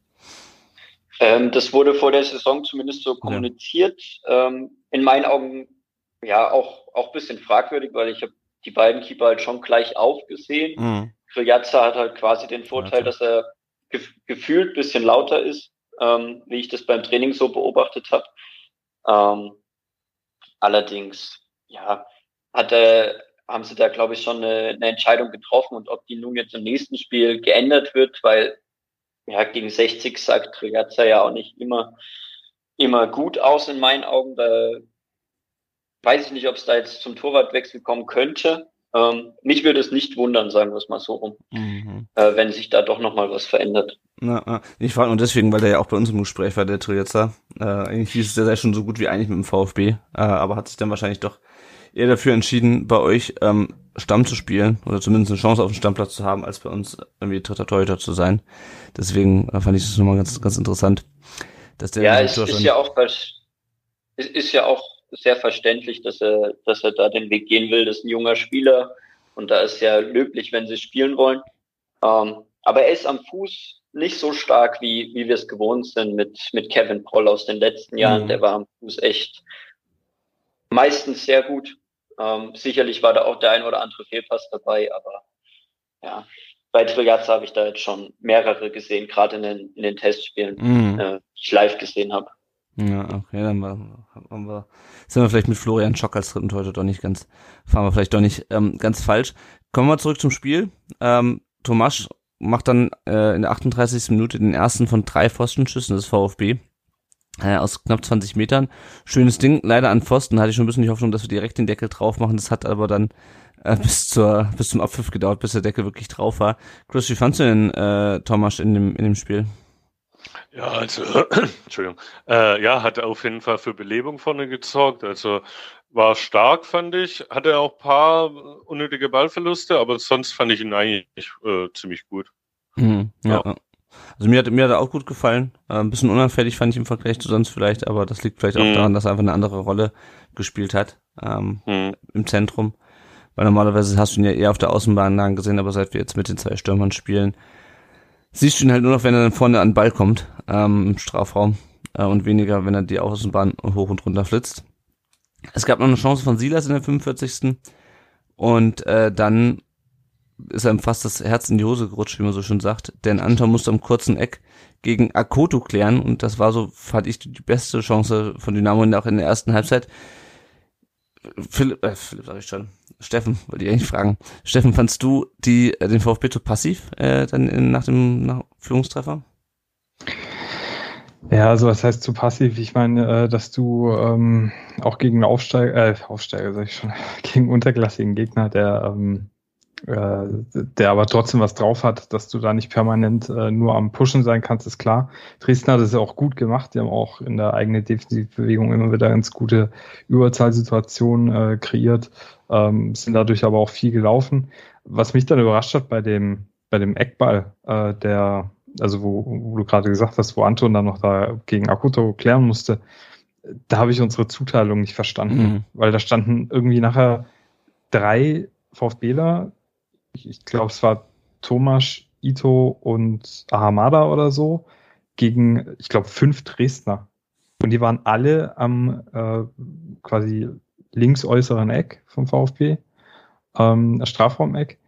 Ähm, das wurde vor der Saison zumindest so kommuniziert. Ja. Ähm, in meinen Augen ja auch auch bisschen fragwürdig, weil ich habe die beiden Keeper halt schon gleich aufgesehen. Mhm. Triljaca hat halt quasi den Vorteil, dass er gef gefühlt bisschen lauter ist, ähm, wie ich das beim Training so beobachtet habe. Ähm, allerdings, ja, hat er haben sie da, glaube ich, schon eine, eine Entscheidung getroffen und ob die nun jetzt im nächsten Spiel geändert wird, weil ja, gegen 60 sagt Trigazza ja auch nicht immer, immer gut aus in meinen Augen. Da weiß ich nicht, ob es da jetzt zum Torwartwechsel kommen könnte. Ähm, mich würde es nicht wundern, sagen wir es mal so rum, mhm. äh, wenn sich da doch nochmal was verändert. Na, ich frage nur deswegen, weil der ja auch bei uns im Gespräch war, der Trietzer. Äh, eigentlich hieß es, der sei schon so gut wie eigentlich mit dem VfB, äh, aber hat sich dann wahrscheinlich doch eher dafür entschieden, bei euch ähm, Stamm zu spielen oder zumindest eine Chance auf den Stammplatz zu haben, als bei uns irgendwie dritter Torhüter zu sein. Deswegen äh, fand ich das nochmal ganz, ganz interessant. Dass der ja, es ist ja auch ist ja auch sehr verständlich, dass er, dass er da den Weg gehen will. Das ist ein junger Spieler und da ist ja löblich, wenn sie spielen wollen. Ähm, aber er ist am Fuß nicht so stark, wie, wie wir es gewohnt sind mit, mit Kevin Poll aus den letzten Jahren. Mhm. Der war am Fuß echt meistens sehr gut. Ähm, sicherlich war da auch der ein oder andere Fehlpass dabei, aber ja, bei Triljatz habe ich da jetzt schon mehrere gesehen, gerade in den, in den Testspielen, mhm. äh, die ich live gesehen habe. Ja, okay, dann war, haben wir, sind wir vielleicht mit Florian Schock als dritten heute doch nicht ganz, fahren wir vielleicht doch nicht ähm, ganz falsch. Kommen wir zurück zum Spiel. Ähm, Tomasch macht dann äh, in der 38. Minute den ersten von drei Pfostenschüssen des VfB äh, aus knapp 20 Metern. Schönes Ding, leider an Pfosten hatte ich schon ein bisschen die Hoffnung, dass wir direkt den Deckel drauf machen. Das hat aber dann äh, bis zur bis zum Abpfiff gedauert, bis der Deckel wirklich drauf war. Chris, wie fandst du denn äh, Tomasch in dem in dem Spiel? Ja, also, Entschuldigung. Äh, ja, hat auf jeden Fall für Belebung vorne gesorgt. Also war stark, fand ich. Hatte auch paar unnötige Ballverluste, aber sonst fand ich ihn eigentlich äh, ziemlich gut. Mhm, ja. ja. Also mir hat, mir hat er auch gut gefallen. Äh, ein bisschen unanfällig fand ich im Vergleich zu sonst vielleicht, aber das liegt vielleicht auch mhm. daran, dass er einfach eine andere Rolle gespielt hat ähm, mhm. im Zentrum. Weil normalerweise hast du ihn ja eher auf der Außenbahn lang gesehen, aber seit wir jetzt mit den zwei Stürmern spielen, siehst du ihn halt nur noch, wenn er dann vorne an den Ball kommt, ähm, im Strafraum. Äh, und weniger, wenn er die Außenbahn hoch und runter flitzt. Es gab noch eine Chance von Silas in der 45. Und äh, dann ist einem fast das Herz in die Hose gerutscht, wie man so schön sagt. Denn Anton musste am kurzen Eck gegen Akoto klären und das war so, fand ich, die beste Chance von Dynamo auch in der ersten Halbzeit. Philipp, äh, Philipp sag ich schon, Steffen, wollte ich eigentlich fragen. Steffen, fandst du die, äh, den VfB zu passiv äh, dann in, nach dem nach Führungstreffer? Ja, also was heißt zu passiv? Ich meine, äh, dass du ähm, auch gegen Aufsteiger, äh, Aufsteiger sag ich schon, gegen unterklassigen Gegner, der ähm, äh, der aber trotzdem was drauf hat, dass du da nicht permanent äh, nur am Pushen sein kannst, ist klar. Dresden hat es ja auch gut gemacht. Die haben auch in der eigenen Defensivbewegung immer wieder ganz gute Überzahlsituationen äh, kreiert, ähm, sind dadurch aber auch viel gelaufen. Was mich dann überrascht hat bei dem, bei dem Eckball, äh, der, also wo, wo du gerade gesagt hast, wo Anton dann noch da gegen Akuto klären musste, da habe ich unsere Zuteilung nicht verstanden, mhm. weil da standen irgendwie nachher drei VfBler, ich, glaube, es war Thomas, Ito und Ahamada oder so, gegen, ich glaube, fünf Dresdner. Und die waren alle am äh, quasi links äußeren Eck vom VfB, ähm, Strafraumeck.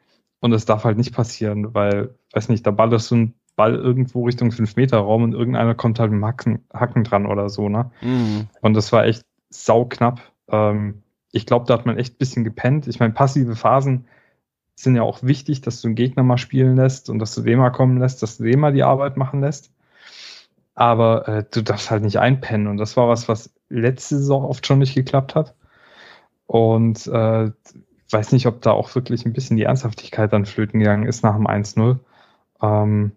Und das darf halt nicht passieren, weil, weiß nicht, da ballerst du einen Ball irgendwo Richtung 5-Meter-Raum und irgendeiner kommt halt mit dem Hacken, Hacken dran oder so, ne? Mhm. Und das war echt sauknapp. Ähm, ich glaube, da hat man echt ein bisschen gepennt. Ich meine, passive Phasen sind ja auch wichtig, dass du einen Gegner mal spielen lässt und dass du Wema kommen lässt, dass du Wema die Arbeit machen lässt. Aber äh, du darfst halt nicht einpennen. Und das war was, was letzte Saison oft schon nicht geklappt hat. Und äh, weiß nicht, ob da auch wirklich ein bisschen die Ernsthaftigkeit dann flöten gegangen ist nach dem 1-0. Ähm,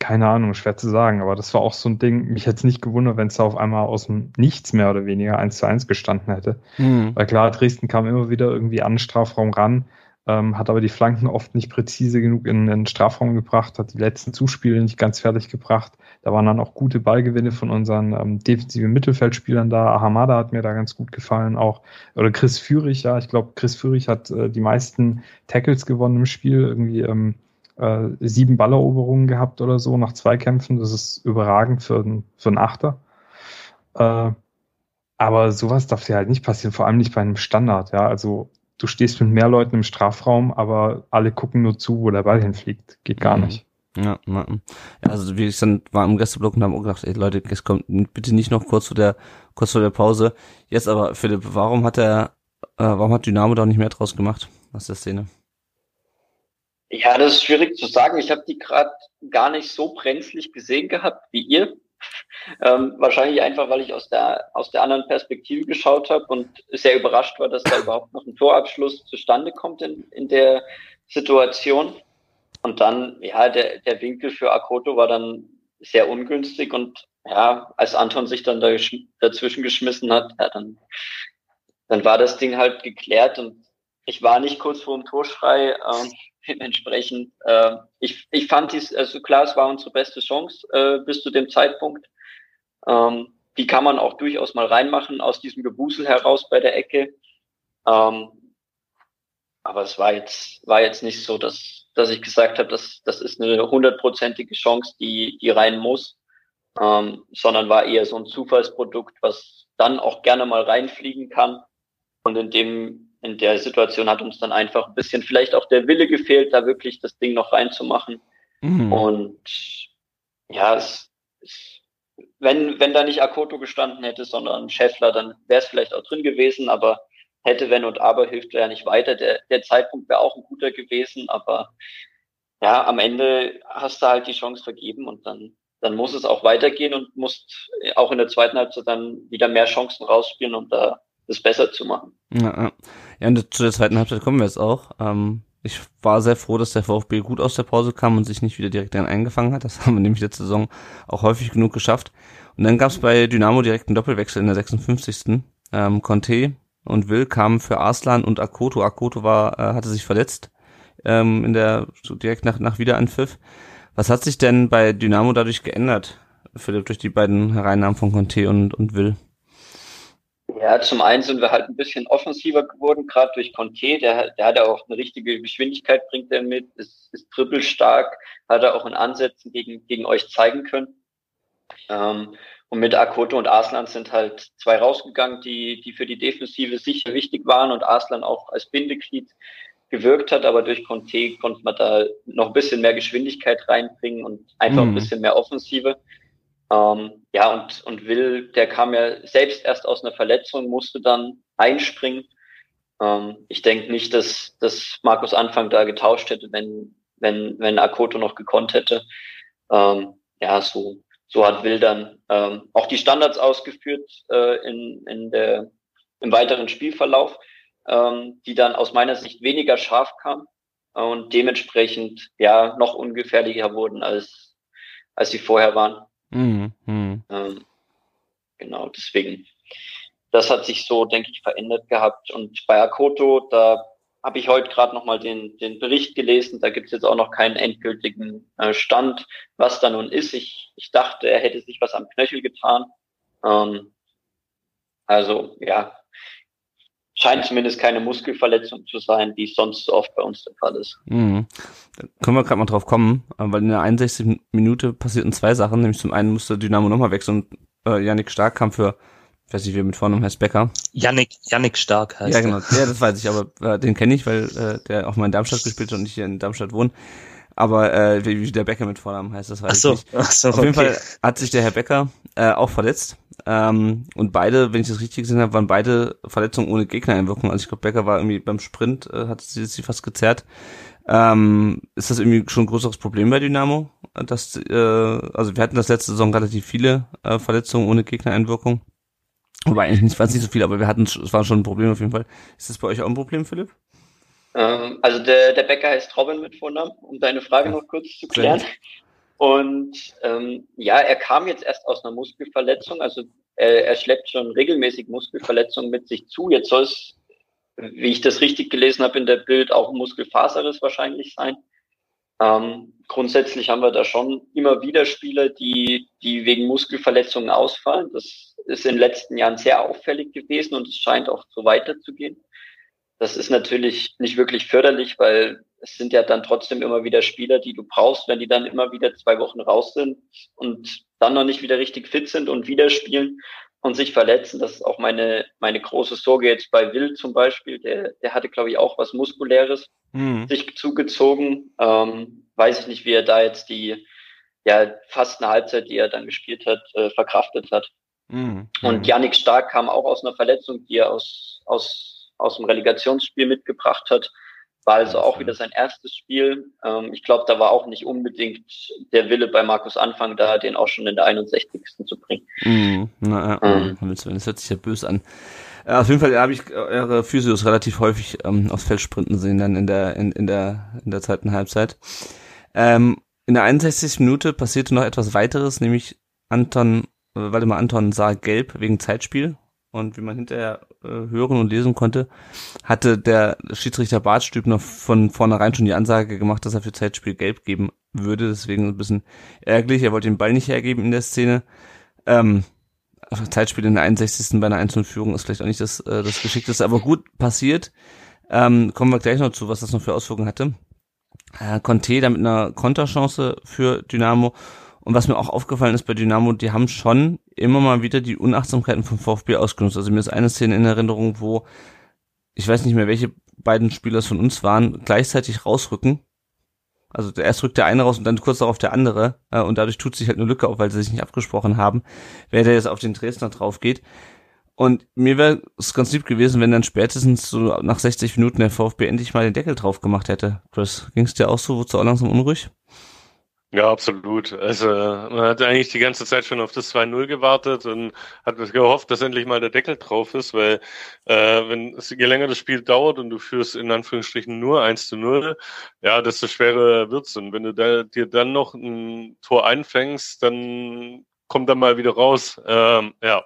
keine Ahnung, schwer zu sagen, aber das war auch so ein Ding, mich hätte es nicht gewundert, wenn es da auf einmal aus dem Nichts mehr oder weniger 1 zu 1 gestanden hätte. Mhm. Weil klar, Dresden kam immer wieder irgendwie an den Strafraum ran, ähm, hat aber die Flanken oft nicht präzise genug in, den Strafraum gebracht, hat die letzten Zuspiele nicht ganz fertig gebracht. Da waren dann auch gute Ballgewinne von unseren ähm, defensiven Mittelfeldspielern da. Ahamada hat mir da ganz gut gefallen auch. Oder Chris Führig, ja, ich glaube, Chris Führig hat äh, die meisten Tackles gewonnen im Spiel, irgendwie ähm, äh, sieben Balleroberungen gehabt oder so nach zwei Kämpfen. Das ist überragend für, für einen Achter. Äh, aber sowas darf dir halt nicht passieren, vor allem nicht bei einem Standard, ja. Also du stehst mit mehr Leuten im Strafraum, aber alle gucken nur zu, wo der Ball hinfliegt. Geht gar mhm. nicht. Ja, ja, also wie ich dann war im Gästeblock und haben auch gedacht, ey Leute, es kommt bitte nicht noch kurz vor der kurz vor der Pause. Jetzt aber Philipp, warum hat er äh, warum hat Dynamo da nicht mehr draus gemacht aus der Szene? Ja, das ist schwierig zu sagen. Ich habe die gerade gar nicht so brenzlig gesehen gehabt wie ihr. Ähm, wahrscheinlich einfach, weil ich aus der, aus der anderen Perspektive geschaut habe und sehr überrascht war, dass da überhaupt noch ein Torabschluss zustande kommt in, in der Situation. Und dann, ja, der, der Winkel für Akoto war dann sehr ungünstig und ja, als Anton sich dann da dazwischen geschmissen hat, ja, dann, dann war das Ding halt geklärt und ich war nicht kurz vor dem Torschrei. Ähm, dementsprechend, äh, ich, ich fand dies, also klar, es war unsere beste Chance äh, bis zu dem Zeitpunkt. Ähm, die kann man auch durchaus mal reinmachen aus diesem Gebusel heraus bei der Ecke. Ähm, aber es war jetzt, war jetzt nicht so, dass, dass ich gesagt habe, dass das ist eine hundertprozentige Chance, die, die rein muss, ähm, sondern war eher so ein Zufallsprodukt, was dann auch gerne mal reinfliegen kann. Und in dem, in der Situation hat uns dann einfach ein bisschen vielleicht auch der Wille gefehlt, da wirklich das Ding noch reinzumachen. Mhm. Und ja, es, es, wenn, wenn da nicht Akoto gestanden hätte, sondern Scheffler, dann wäre es vielleicht auch drin gewesen, aber hätte, wenn und aber hilft ja nicht weiter. Der, der Zeitpunkt wäre auch ein guter gewesen, aber ja, am Ende hast du halt die Chance vergeben und dann, dann muss es auch weitergehen und musst auch in der zweiten Halbzeit dann wieder mehr Chancen rausspielen, um da das besser zu machen. Ja, ja und zu der zweiten Halbzeit kommen wir jetzt auch. Ähm, ich war sehr froh, dass der VfB gut aus der Pause kam und sich nicht wieder direkt dann eingefangen hat. Das haben wir nämlich letzte Saison auch häufig genug geschafft. Und dann gab es bei Dynamo direkt einen Doppelwechsel in der 56. Ähm, Conte und Will kamen für Arslan und Akoto. Akoto war, äh, hatte sich verletzt ähm, in der so direkt nach, nach Wiederanpfiff. Was hat sich denn bei Dynamo dadurch geändert, Philipp, durch die beiden Hereinnahmen von Conte und, und Will? Ja, zum einen sind wir halt ein bisschen offensiver geworden, gerade durch Conte. Der, der hat ja auch eine richtige Geschwindigkeit, bringt er mit, ist, ist trippelstark, hat er auch in Ansätzen gegen, gegen euch zeigen können. Ähm, und mit Akoto und Arslan sind halt zwei rausgegangen, die, die für die Defensive sicher wichtig waren und Arslan auch als Bindeglied gewirkt hat, aber durch Conte konnte man da noch ein bisschen mehr Geschwindigkeit reinbringen und einfach mhm. ein bisschen mehr Offensive. Ähm, ja, und, und Will, der kam ja selbst erst aus einer Verletzung, musste dann einspringen. Ähm, ich denke nicht, dass, dass Markus Anfang da getauscht hätte, wenn, wenn, wenn Akoto noch gekonnt hätte. Ähm, ja, so so hat Will dann ähm, auch die Standards ausgeführt äh, in, in der, im weiteren Spielverlauf, ähm, die dann aus meiner Sicht weniger scharf kamen und dementsprechend ja noch ungefährlicher wurden als als sie vorher waren. Mhm. mhm. Ähm, genau, deswegen. Das hat sich so, denke ich, verändert gehabt. Und bei Akoto, da habe ich heute gerade nochmal den, den Bericht gelesen. Da gibt es jetzt auch noch keinen endgültigen äh, Stand, was da nun ist. Ich, ich dachte, er hätte sich was am Knöchel getan. Ähm, also ja, scheint zumindest keine Muskelverletzung zu sein, die sonst so oft bei uns der Fall ist. Mhm. Da können wir gerade mal drauf kommen, äh, weil in der 61. Minute passierten zwei Sachen. Nämlich zum einen musste Dynamo nochmal wechseln und äh, Yannick Stark kam für ich weiß nicht, wie er mit Vornamen heißt, Becker. Yannick, Yannick Stark heißt Ja, genau. Ja, das weiß ich, aber äh, den kenne ich, weil äh, der auch mal in Darmstadt gespielt hat und nicht hier in Darmstadt wohnt. Aber äh, wie, wie der Becker mit Vornamen heißt, das weiß ach so, ich nicht. Ach so, Auf okay. jeden Fall hat sich der Herr Becker äh, auch verletzt. Ähm, und beide, wenn ich das richtig gesehen habe, waren beide Verletzungen ohne Gegnereinwirkung. Also ich glaube, Becker war irgendwie beim Sprint, äh, hat sie, sie fast gezerrt. Ähm, ist das irgendwie schon ein größeres Problem bei Dynamo? Dass, äh, also wir hatten das letzte Saison relativ viele äh, Verletzungen ohne Gegnereinwirkung. Wobei eigentlich nicht, war es nicht so viel, aber wir hatten, es war schon ein Problem auf jeden Fall. Ist das bei euch auch ein Problem, Philipp? Ähm, also der, der Bäcker heißt Robin mit Vornamen, um deine Frage ja. noch kurz zu klären. Und ähm, ja, er kam jetzt erst aus einer Muskelverletzung, also er, er schleppt schon regelmäßig Muskelverletzungen mit sich zu. Jetzt soll es, wie ich das richtig gelesen habe in der Bild, auch ein Muskelfaserriss wahrscheinlich sein. Ähm, grundsätzlich haben wir da schon immer wieder Spieler, die, die wegen Muskelverletzungen ausfallen. Das ist in den letzten Jahren sehr auffällig gewesen und es scheint auch so weiterzugehen. Das ist natürlich nicht wirklich förderlich, weil es sind ja dann trotzdem immer wieder Spieler, die du brauchst, wenn die dann immer wieder zwei Wochen raus sind und dann noch nicht wieder richtig fit sind und wieder spielen und sich verletzen. Das ist auch meine, meine große Sorge jetzt bei Will zum Beispiel. Der, der hatte, glaube ich, auch was Muskuläres mhm. sich zugezogen. Ähm, weiß ich nicht, wie er da jetzt die, ja, fast eine Halbzeit, die er dann gespielt hat, äh, verkraftet hat. Mhm. Und Yannick Stark kam auch aus einer Verletzung, die er aus, aus, aus dem Relegationsspiel mitgebracht hat. War also auch wieder sein erstes Spiel. Ähm, ich glaube, da war auch nicht unbedingt der Wille bei Markus Anfang da, den auch schon in der 61. zu bringen. Mm, na, ja, ähm. das hört sich ja böse an. Ja, auf jeden Fall habe ich eure Physios relativ häufig ähm, aufs Feld sprinten sehen dann in der in, in der in der zweiten Halbzeit. Ähm, in der 61. Minute passierte noch etwas weiteres, nämlich Anton, äh, Waldemar Anton sah gelb wegen Zeitspiel und wie man hinterher äh, hören und lesen konnte, hatte der Schiedsrichter Bartstüb noch von vornherein schon die Ansage gemacht, dass er für Zeitspiel gelb geben würde, deswegen ein bisschen ärgerlich, er wollte den Ball nicht hergeben in der Szene. Ähm, Zeitspiel in der 61. bei einer einzelnen Führung ist vielleicht auch nicht das, äh, das Geschickteste, aber gut passiert. Ähm, kommen wir gleich noch zu, was das noch für Auswirkungen hatte. Äh, Conte da mit einer Konterchance für Dynamo. Und was mir auch aufgefallen ist bei Dynamo, die haben schon immer mal wieder die Unachtsamkeiten vom VfB ausgenutzt. Also mir ist eine Szene in Erinnerung, wo ich weiß nicht mehr, welche beiden Spieler es von uns waren, gleichzeitig rausrücken also erst rückt der eine raus und dann kurz darauf der andere. Äh, und dadurch tut sich halt eine Lücke auf, weil sie sich nicht abgesprochen haben, wer der jetzt auf den Dresdner drauf geht. Und mir wäre es ganz lieb gewesen, wenn dann spätestens so nach 60 Minuten der VfB endlich mal den Deckel drauf gemacht hätte. Chris, ging es dir auch so, wurdest du auch langsam unruhig? Ja, absolut. Also man hat eigentlich die ganze Zeit schon auf das 2-0 gewartet und hat gehofft, dass endlich mal der Deckel drauf ist, weil äh, wenn je länger das Spiel dauert und du führst in Anführungsstrichen nur 1 zu 0, ja, desto schwerer wird's. Und wenn du da, dir dann noch ein Tor einfängst, dann kommt er mal wieder raus. Ähm, ja,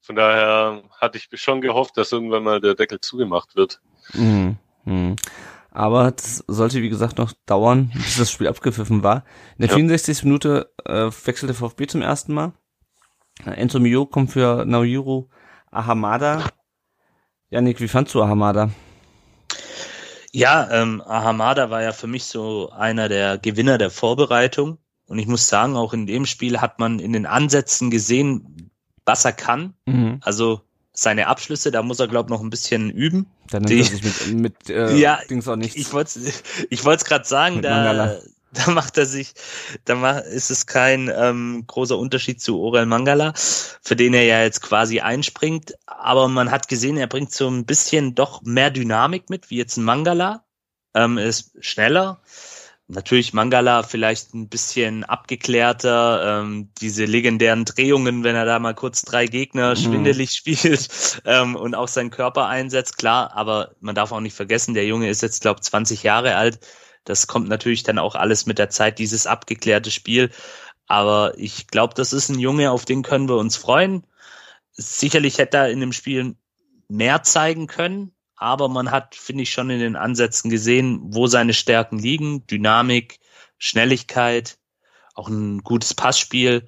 von daher hatte ich schon gehofft, dass irgendwann mal der Deckel zugemacht wird. Mhm. Mhm. Aber das sollte, wie gesagt, noch dauern, bis das Spiel abgepfiffen war. In der ja. 64. Minute äh, wechselte VfB zum ersten Mal. Enzo Mio kommt für Naoyuro Ahamada. Janik, wie fandst du Ahamada? Ja, ähm, Ahamada war ja für mich so einer der Gewinner der Vorbereitung. Und ich muss sagen, auch in dem Spiel hat man in den Ansätzen gesehen, was er kann. Mhm. Also seine Abschlüsse, da muss er, glaube ich, noch ein bisschen üben. Dann nimmt er sich mit, mit äh, ja, Dings auch nichts. Ich wollte ich wollte es gerade sagen, da, da macht er sich, da macht, ist es kein ähm, großer Unterschied zu Orel Mangala, für den er ja jetzt quasi einspringt. Aber man hat gesehen, er bringt so ein bisschen doch mehr Dynamik mit, wie jetzt ein Mangala. Ähm, ist schneller, Natürlich Mangala vielleicht ein bisschen abgeklärter, ähm, diese legendären Drehungen, wenn er da mal kurz drei Gegner mhm. schwindelig spielt ähm, und auch seinen Körper einsetzt, klar, aber man darf auch nicht vergessen, der Junge ist jetzt, glaube 20 Jahre alt. Das kommt natürlich dann auch alles mit der Zeit, dieses abgeklärte Spiel. Aber ich glaube, das ist ein Junge, auf den können wir uns freuen. Sicherlich hätte er in dem Spiel mehr zeigen können, aber man hat, finde ich, schon in den Ansätzen gesehen, wo seine Stärken liegen. Dynamik, Schnelligkeit, auch ein gutes Passspiel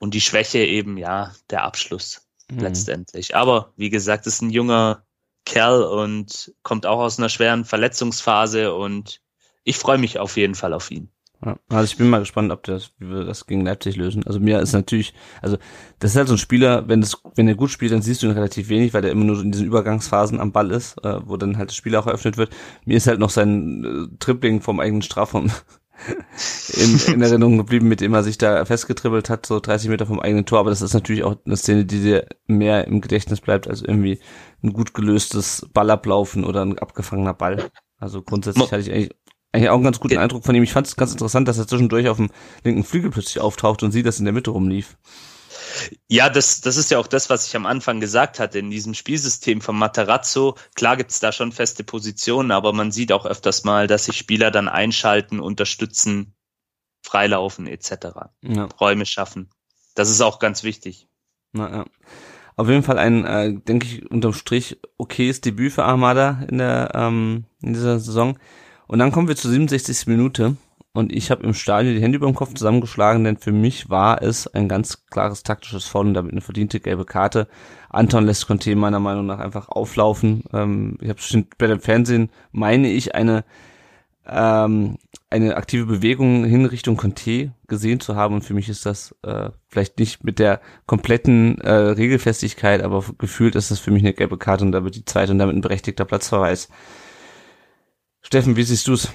und die Schwäche eben, ja, der Abschluss mhm. letztendlich. Aber wie gesagt, ist ein junger Kerl und kommt auch aus einer schweren Verletzungsphase und ich freue mich auf jeden Fall auf ihn. Ja, also ich bin mal gespannt, ob das, wie wir das gegen Leipzig lösen. Also mir ist natürlich, also das ist halt so ein Spieler, wenn das, wenn er gut spielt, dann siehst du ihn relativ wenig, weil er immer nur in diesen Übergangsphasen am Ball ist, äh, wo dann halt das Spiel auch eröffnet wird. Mir ist halt noch sein äh, Tripling vom eigenen Strafraum in, in Erinnerung geblieben, mit dem er sich da festgetribbelt hat, so 30 Meter vom eigenen Tor. Aber das ist natürlich auch eine Szene, die dir mehr im Gedächtnis bleibt, als irgendwie ein gut gelöstes Ballablaufen oder ein abgefangener Ball. Also grundsätzlich hatte ich eigentlich eigentlich auch einen ganz guten Eindruck von ihm. Ich fand es ganz interessant, dass er zwischendurch auf dem linken Flügel plötzlich auftaucht und sie das in der Mitte rumlief. Ja, das, das ist ja auch das, was ich am Anfang gesagt hatte. In diesem Spielsystem von Matarazzo, klar gibt's da schon feste Positionen, aber man sieht auch öfters mal, dass sich Spieler dann einschalten, unterstützen, freilaufen etc. Ja. Räume schaffen. Das ist auch ganz wichtig. Na, ja. Auf jeden Fall ein, äh, denke ich, unterm Strich okayes Debüt für Armada in der ähm, in dieser Saison. Und dann kommen wir zur 67. Minute und ich habe im Stadion die Hände über dem Kopf zusammengeschlagen, denn für mich war es ein ganz klares taktisches Foul und damit eine verdiente gelbe Karte. Anton lässt Conte meiner Meinung nach einfach auflaufen. Ähm, ich habe bestimmt bei dem Fernsehen, meine ich, eine ähm, eine aktive Bewegung hin Richtung Conte gesehen zu haben und für mich ist das äh, vielleicht nicht mit der kompletten äh, Regelfestigkeit, aber gefühlt ist das für mich eine gelbe Karte und da wird die zweite und damit ein berechtigter Platzverweis Steffen, wie siehst du es?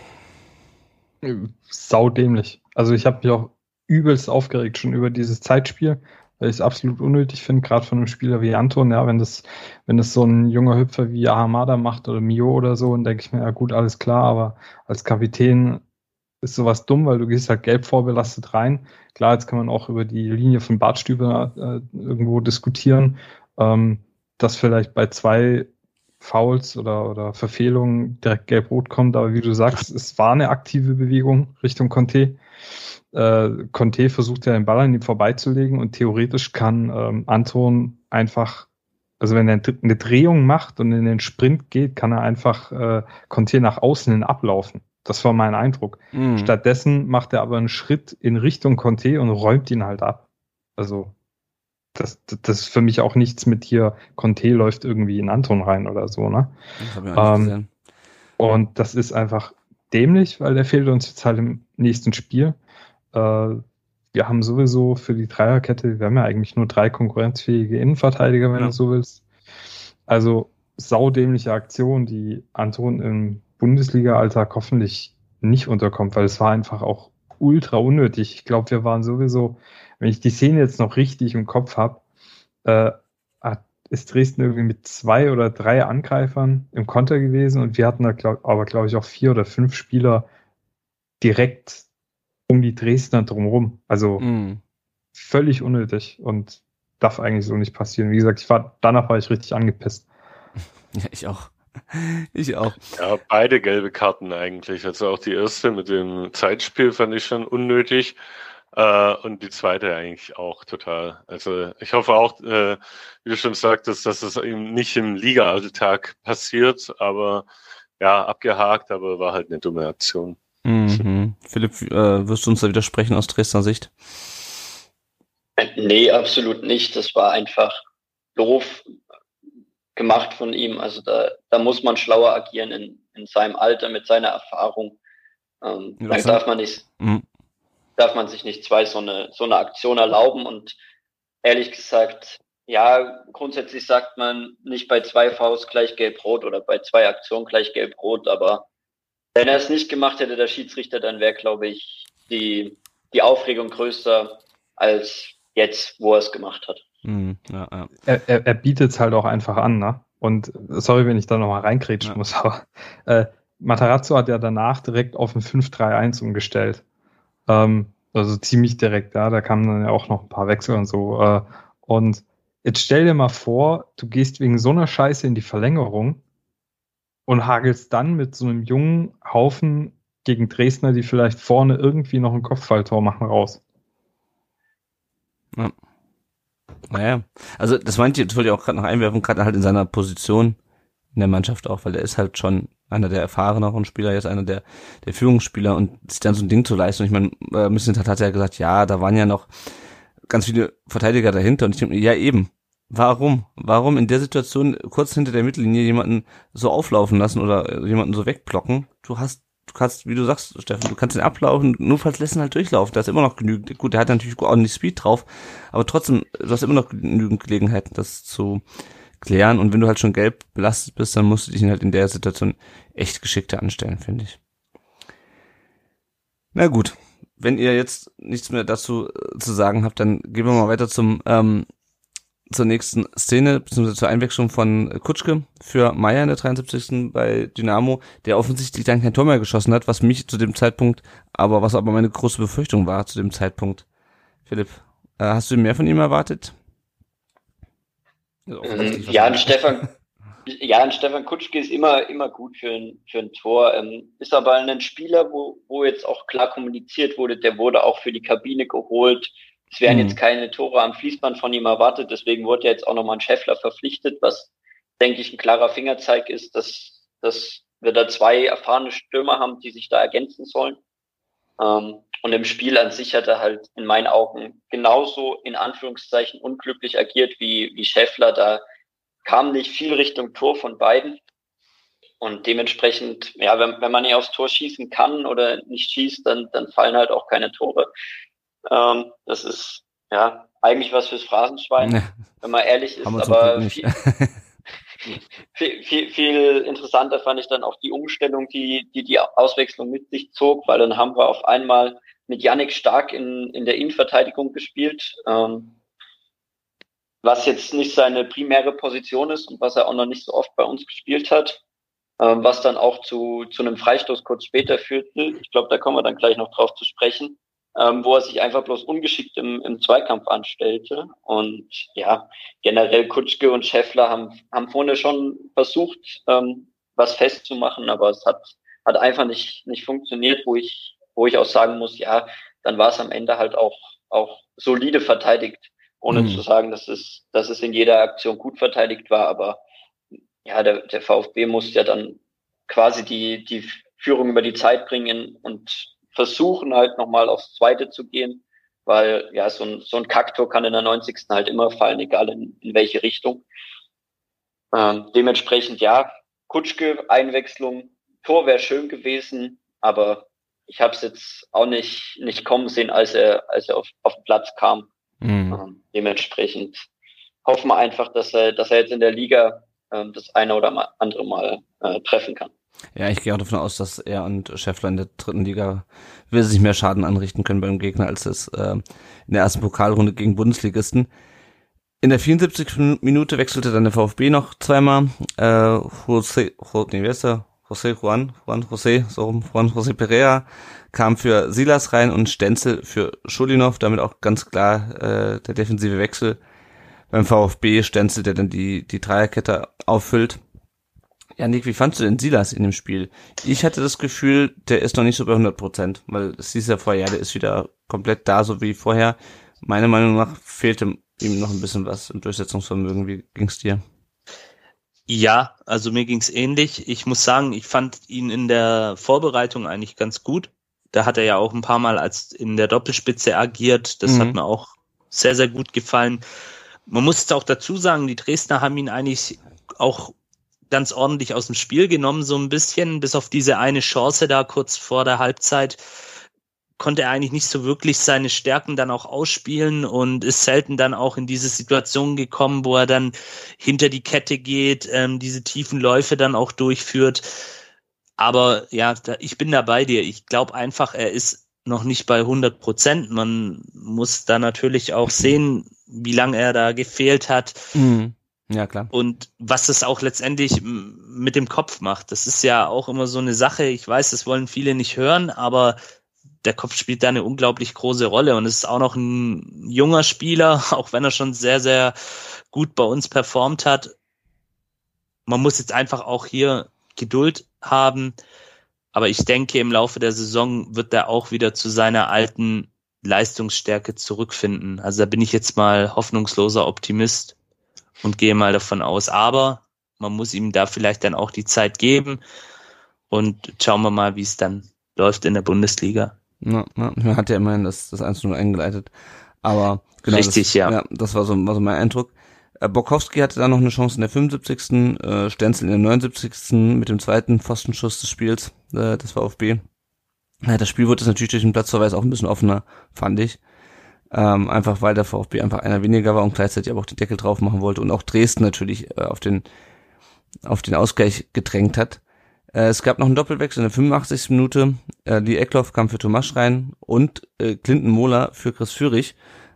Saudämlich. Also ich habe mich auch übelst aufgeregt schon über dieses Zeitspiel, weil ich es absolut unnötig finde, gerade von einem Spieler wie Anton, ja, wenn das, wenn das so ein junger Hüpfer wie Ahamada macht oder Mio oder so, dann denke ich mir, ja gut, alles klar, aber als Kapitän ist sowas dumm, weil du gehst halt gelb vorbelastet rein. Klar, jetzt kann man auch über die Linie von Bartstüber äh, irgendwo diskutieren, ähm, dass vielleicht bei zwei Fouls oder, oder Verfehlungen direkt gelb-rot kommt, aber wie du sagst, es war eine aktive Bewegung Richtung Conte. Äh, Conte versucht ja den Ball an ihm vorbeizulegen und theoretisch kann ähm, Anton einfach, also wenn er eine Drehung macht und in den Sprint geht, kann er einfach äh, Conte nach außen hin ablaufen. Das war mein Eindruck. Mhm. Stattdessen macht er aber einen Schritt in Richtung Conte und räumt ihn halt ab. Also das, das ist für mich auch nichts mit hier, Conte läuft irgendwie in Anton rein oder so, ne? Das hab ich auch ähm, gesehen. Und das ist einfach dämlich, weil der fehlt uns jetzt halt im nächsten Spiel. Äh, wir haben sowieso für die Dreierkette, wir haben ja eigentlich nur drei konkurrenzfähige Innenverteidiger, wenn ja. du so willst. Also saudämliche Aktion, die Anton im Bundesliga-Alltag hoffentlich nicht unterkommt, weil es war einfach auch ultra unnötig. Ich glaube, wir waren sowieso, wenn ich die Szene jetzt noch richtig im Kopf habe, äh, ist Dresden irgendwie mit zwei oder drei Angreifern im Konter gewesen und wir hatten da glaub, aber, glaube ich, auch vier oder fünf Spieler direkt um die Dresdner drumherum. Also mm. völlig unnötig und darf eigentlich so nicht passieren. Wie gesagt, ich war, danach war ich richtig angepisst. Ja, ich auch. Ich auch. Ja, beide gelbe Karten eigentlich. Also auch die erste mit dem Zeitspiel fand ich schon unnötig. Äh, und die zweite eigentlich auch total. Also ich hoffe auch, äh, wie du schon sagtest, dass es eben nicht im Liga-Alltag passiert, aber ja, abgehakt, aber war halt eine dumme Aktion. Mhm. Philipp, äh, wirst du uns da widersprechen aus Dresdner Sicht? Nee, absolut nicht. Das war einfach doof gemacht von ihm. Also da, da muss man schlauer agieren in, in seinem Alter, mit seiner Erfahrung. Ähm, dann darf man nicht, mhm. Darf man sich nicht zwei so eine, so eine Aktion erlauben und ehrlich gesagt, ja, grundsätzlich sagt man nicht bei zwei Faust gleich gelb-rot oder bei zwei Aktionen gleich gelb-rot, aber wenn er es nicht gemacht hätte, der Schiedsrichter, dann wäre, glaube ich, die, die Aufregung größer als jetzt, wo er es gemacht hat. Mhm, ja, ja. Er, er, er bietet es halt auch einfach an, ne? Und sorry, wenn ich da nochmal reingrätschen ja. muss, aber äh, Matarazzo hat ja danach direkt auf ein 5-3-1 umgestellt. Ähm, also ziemlich direkt, ja, da kamen dann ja auch noch ein paar Wechsel und so. Äh, und jetzt stell dir mal vor, du gehst wegen so einer Scheiße in die Verlängerung und hagelst dann mit so einem jungen Haufen gegen Dresdner, die vielleicht vorne irgendwie noch ein Kopfballtor machen, raus. Ja. Naja, also das meinte ich, das wollte ich auch gerade noch einwerfen, gerade halt in seiner Position in der Mannschaft auch, weil er ist halt schon einer der erfahreneren Spieler, jetzt einer der, der Führungsspieler und sich dann so ein Ding zu leisten. Und ich meine, äh, Missentat hat ja gesagt, ja, da waren ja noch ganz viele Verteidiger dahinter und ich denke ja eben, warum? Warum in der Situation kurz hinter der Mittellinie jemanden so auflaufen lassen oder jemanden so wegblocken? Du hast du kannst, wie du sagst, Steffen, du kannst ihn ablaufen, nur falls lässt ihn halt durchlaufen. Da ist immer noch genügend. Gut, der hat natürlich ordentlich Speed drauf, aber trotzdem, du hast immer noch genügend Gelegenheiten, das zu klären. Und wenn du halt schon gelb belastet bist, dann musst du dich halt in der Situation echt geschickter anstellen, finde ich. Na gut, wenn ihr jetzt nichts mehr dazu äh, zu sagen habt, dann gehen wir mal weiter zum ähm, zur nächsten Szene, beziehungsweise zur Einwechslung von Kutschke für Meier in der 73. bei Dynamo, der offensichtlich dann kein Tor mehr geschossen hat, was mich zu dem Zeitpunkt, aber was aber meine große Befürchtung war zu dem Zeitpunkt. Philipp, äh, hast du mehr von ihm erwartet? Also ja, und Stefan, ja, und Stefan Kutschke ist immer, immer gut für ein, für ein Tor. Ähm, ist aber ein Spieler, wo, wo jetzt auch klar kommuniziert wurde, der wurde auch für die Kabine geholt es werden mhm. jetzt keine Tore am Fließband von ihm erwartet, deswegen wurde jetzt auch nochmal ein Schäffler verpflichtet, was, denke ich, ein klarer Fingerzeig ist, dass, dass wir da zwei erfahrene Stürmer haben, die sich da ergänzen sollen. Ähm, und im Spiel an sich hat er halt in meinen Augen genauso in Anführungszeichen unglücklich agiert wie, wie Schäffler. Da kam nicht viel Richtung Tor von beiden. Und dementsprechend, ja, wenn, wenn man nicht aufs Tor schießen kann oder nicht schießt, dann, dann fallen halt auch keine Tore. Ähm, das ist ja eigentlich was fürs Phrasenschwein, nee. wenn man ehrlich ist, aber viel, viel, viel, viel interessanter fand ich dann auch die Umstellung, die, die die Auswechslung mit sich zog, weil dann haben wir auf einmal mit Yannick Stark in, in der Innenverteidigung gespielt. Ähm, was jetzt nicht seine primäre Position ist und was er auch noch nicht so oft bei uns gespielt hat, ähm, was dann auch zu, zu einem Freistoß kurz später führte. Ich glaube, da kommen wir dann gleich noch drauf zu sprechen, ähm, wo er sich einfach bloß ungeschickt im, im Zweikampf anstellte. Und ja, generell Kutschke und Scheffler haben, haben vorne schon versucht, ähm, was festzumachen, aber es hat, hat einfach nicht, nicht funktioniert, wo ich, wo ich auch sagen muss, ja, dann war es am Ende halt auch, auch solide verteidigt, ohne mhm. zu sagen, dass es, dass es in jeder Aktion gut verteidigt war, aber ja, der, der VfB muss ja dann quasi die, die Führung über die Zeit bringen und versuchen halt nochmal aufs Zweite zu gehen, weil ja, so ein, so ein Kaktor kann in der 90. halt immer fallen, egal in, in welche Richtung. Ähm, dementsprechend ja, Kutschke, Einwechslung, Tor wäre schön gewesen, aber ich habe es jetzt auch nicht, nicht kommen sehen, als er, als er auf, auf den Platz kam. Mhm. Ähm, dementsprechend hoffen wir einfach, dass er, dass er jetzt in der Liga ähm, das eine oder andere Mal äh, treffen kann. Ja, ich gehe auch davon aus, dass er und Scheffler in der dritten Liga wesentlich mehr Schaden anrichten können beim Gegner, als es äh, in der ersten Pokalrunde gegen Bundesligisten. In der 74. Minute wechselte dann der VfB noch zweimal. Äh, José, nee, wer ist der? José Juan, Juan José, so rum, Juan José Pereira kam für Silas rein und Stenzel für Schulinov, damit auch ganz klar äh, der defensive Wechsel beim VfB Stenzel, der dann die, die Dreierkette auffüllt. Ja, Nick, wie fandst du denn Silas in dem Spiel? Ich hatte das Gefühl, der ist noch nicht so bei 100 Prozent, weil es hieß ja vorher, ja, der ist wieder komplett da, so wie vorher. Meiner Meinung nach fehlte ihm noch ein bisschen was im Durchsetzungsvermögen. Wie ging's dir? Ja, also mir ging's ähnlich. Ich muss sagen, ich fand ihn in der Vorbereitung eigentlich ganz gut. Da hat er ja auch ein paar Mal als in der Doppelspitze agiert. Das mhm. hat mir auch sehr, sehr gut gefallen. Man muss jetzt auch dazu sagen, die Dresdner haben ihn eigentlich auch ganz ordentlich aus dem Spiel genommen, so ein bisschen, bis auf diese eine Chance da kurz vor der Halbzeit konnte er eigentlich nicht so wirklich seine Stärken dann auch ausspielen und ist selten dann auch in diese Situation gekommen, wo er dann hinter die Kette geht, ähm, diese tiefen Läufe dann auch durchführt. Aber ja, da, ich bin da bei dir. Ich glaube einfach, er ist noch nicht bei 100 Prozent. Man muss da natürlich auch sehen, wie lange er da gefehlt hat. Mhm. Ja, klar. Und was es auch letztendlich mit dem Kopf macht. Das ist ja auch immer so eine Sache. Ich weiß, das wollen viele nicht hören, aber der Kopf spielt da eine unglaublich große Rolle und ist auch noch ein junger Spieler, auch wenn er schon sehr, sehr gut bei uns performt hat. Man muss jetzt einfach auch hier Geduld haben. Aber ich denke, im Laufe der Saison wird er auch wieder zu seiner alten Leistungsstärke zurückfinden. Also da bin ich jetzt mal hoffnungsloser Optimist und gehe mal davon aus. Aber man muss ihm da vielleicht dann auch die Zeit geben und schauen wir mal, wie es dann läuft in der Bundesliga. Ja, ja, man hat ja immerhin das, das 1 0 eingeleitet. Aber genau, Richtig, das, ja. ja. Das war so, war so mein Eindruck. Äh, Bokowski hatte da noch eine Chance in der 75. Äh, Stenzel in der 79. mit dem zweiten Pfostenschuss des Spiels äh, des VfB. Ja, das Spiel wurde jetzt natürlich durch den Platzverweis auch ein bisschen offener, fand ich. Ähm, einfach weil der VfB einfach einer weniger war und gleichzeitig aber auch den Deckel drauf machen wollte und auch Dresden natürlich äh, auf den auf den Ausgleich gedrängt hat. Äh, es gab noch einen Doppelwechsel in der 85. Minute. Äh, Lee Eckloff kam für Tomasch rein und äh, Clinton Mohler für Chris Führig.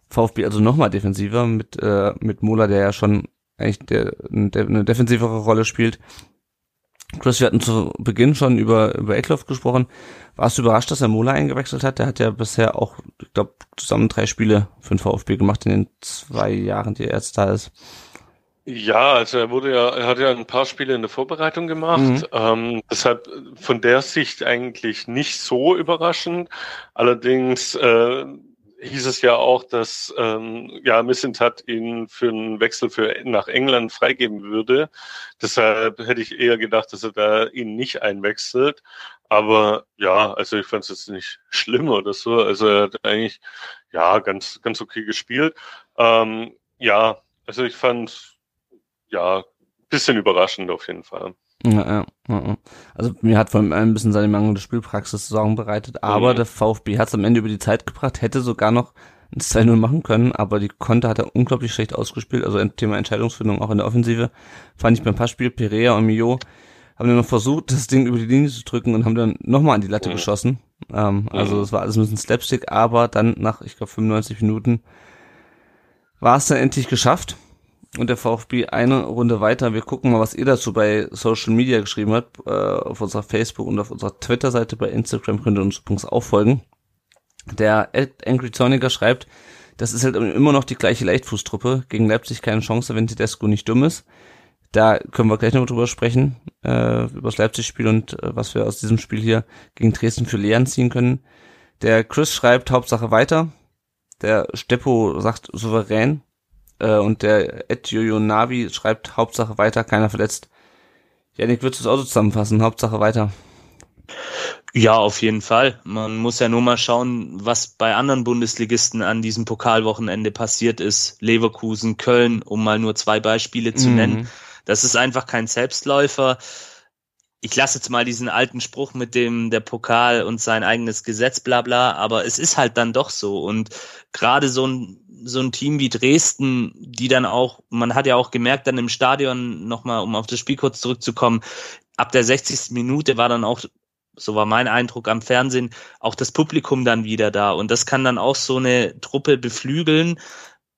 VfB also nochmal defensiver mit, äh, mit Mohler, der ja schon eigentlich der, der, eine defensivere Rolle spielt. Chris, wir hatten zu Beginn schon über, über Eckloff gesprochen. Warst du überrascht, dass er Mola eingewechselt hat? Der hat ja bisher auch, ich glaube, zusammen drei Spiele für den VfB gemacht in den zwei Jahren, die er jetzt da ist. Ja, also er wurde ja, er hat ja ein paar Spiele in der Vorbereitung gemacht. Mhm. Ähm, deshalb von der Sicht eigentlich nicht so überraschend. Allerdings äh, hieß es ja auch, dass ähm, ja Missentat ihn für einen Wechsel für nach England freigeben würde. Deshalb hätte ich eher gedacht, dass er da ihn nicht einwechselt. Aber ja, also ich fand es jetzt nicht schlimm oder so. Also er hat eigentlich ja ganz ganz okay gespielt. Ähm, ja, also ich fand ja, bisschen überraschend auf jeden Fall. Ja, ja, ja. Also mir hat vor allem ein bisschen seine mangelnde Spielpraxis Sorgen bereitet, aber mhm. der VfB hat es am Ende über die Zeit gebracht, hätte sogar noch ein 2-0 machen können, aber die Konter hat er unglaublich schlecht ausgespielt, also ein Thema Entscheidungsfindung auch in der Offensive, fand ich beim Passspiel, Perea und Mio haben dann noch versucht, das Ding über die Linie zu drücken und haben dann nochmal an die Latte mhm. geschossen. Ähm, also mhm. es war alles ein bisschen Slapstick, aber dann nach, ich glaube, 95 Minuten war es dann endlich geschafft und der VfB eine Runde weiter. Wir gucken mal, was ihr dazu bei Social Media geschrieben habt, äh, auf unserer Facebook und auf unserer Twitter-Seite. Bei Instagram könnt ihr uns übrigens auch folgen. Der Angry Zorniger schreibt, das ist halt immer noch die gleiche Leichtfußtruppe. Gegen Leipzig keine Chance, wenn Tedesco nicht dumm ist. Da können wir gleich noch drüber sprechen, äh, über das Leipzig-Spiel und äh, was wir aus diesem Spiel hier gegen Dresden für Lehren ziehen können. Der Chris schreibt Hauptsache weiter. Der Steppo sagt souverän. Äh, und der Ed Navi schreibt Hauptsache weiter, keiner verletzt. Janik, würdest du das auch so zusammenfassen? Hauptsache weiter. Ja, auf jeden Fall. Man muss ja nur mal schauen, was bei anderen Bundesligisten an diesem Pokalwochenende passiert ist. Leverkusen, Köln, um mal nur zwei Beispiele zu mhm. nennen. Das ist einfach kein Selbstläufer. Ich lasse jetzt mal diesen alten Spruch mit dem der Pokal und sein eigenes Gesetz, bla bla, aber es ist halt dann doch so. Und gerade so ein so ein Team wie Dresden, die dann auch, man hat ja auch gemerkt dann im Stadion nochmal, um auf das Spiel kurz zurückzukommen, ab der 60. Minute war dann auch, so war mein Eindruck am Fernsehen, auch das Publikum dann wieder da. Und das kann dann auch so eine Truppe beflügeln.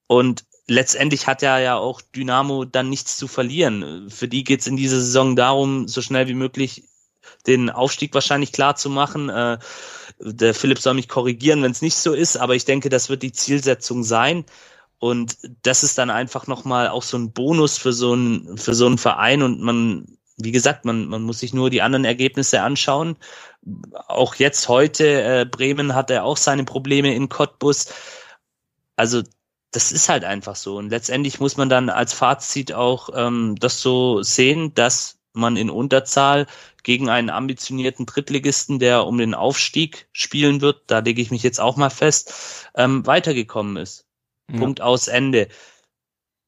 Und letztendlich hat ja ja auch Dynamo dann nichts zu verlieren. Für die geht's in dieser Saison darum, so schnell wie möglich den Aufstieg wahrscheinlich klar zu machen. Äh, der Philipp soll mich korrigieren, wenn es nicht so ist, aber ich denke, das wird die Zielsetzung sein. Und das ist dann einfach nochmal auch so ein Bonus für so einen, für so einen Verein. Und man, wie gesagt, man, man muss sich nur die anderen Ergebnisse anschauen. Auch jetzt heute, äh, Bremen hat er auch seine Probleme in Cottbus. Also das ist halt einfach so. Und letztendlich muss man dann als Fazit auch ähm, das so sehen, dass man in Unterzahl gegen einen ambitionierten Drittligisten, der um den Aufstieg spielen wird, da lege ich mich jetzt auch mal fest, ähm, weitergekommen ist. Ja. Punkt aus Ende.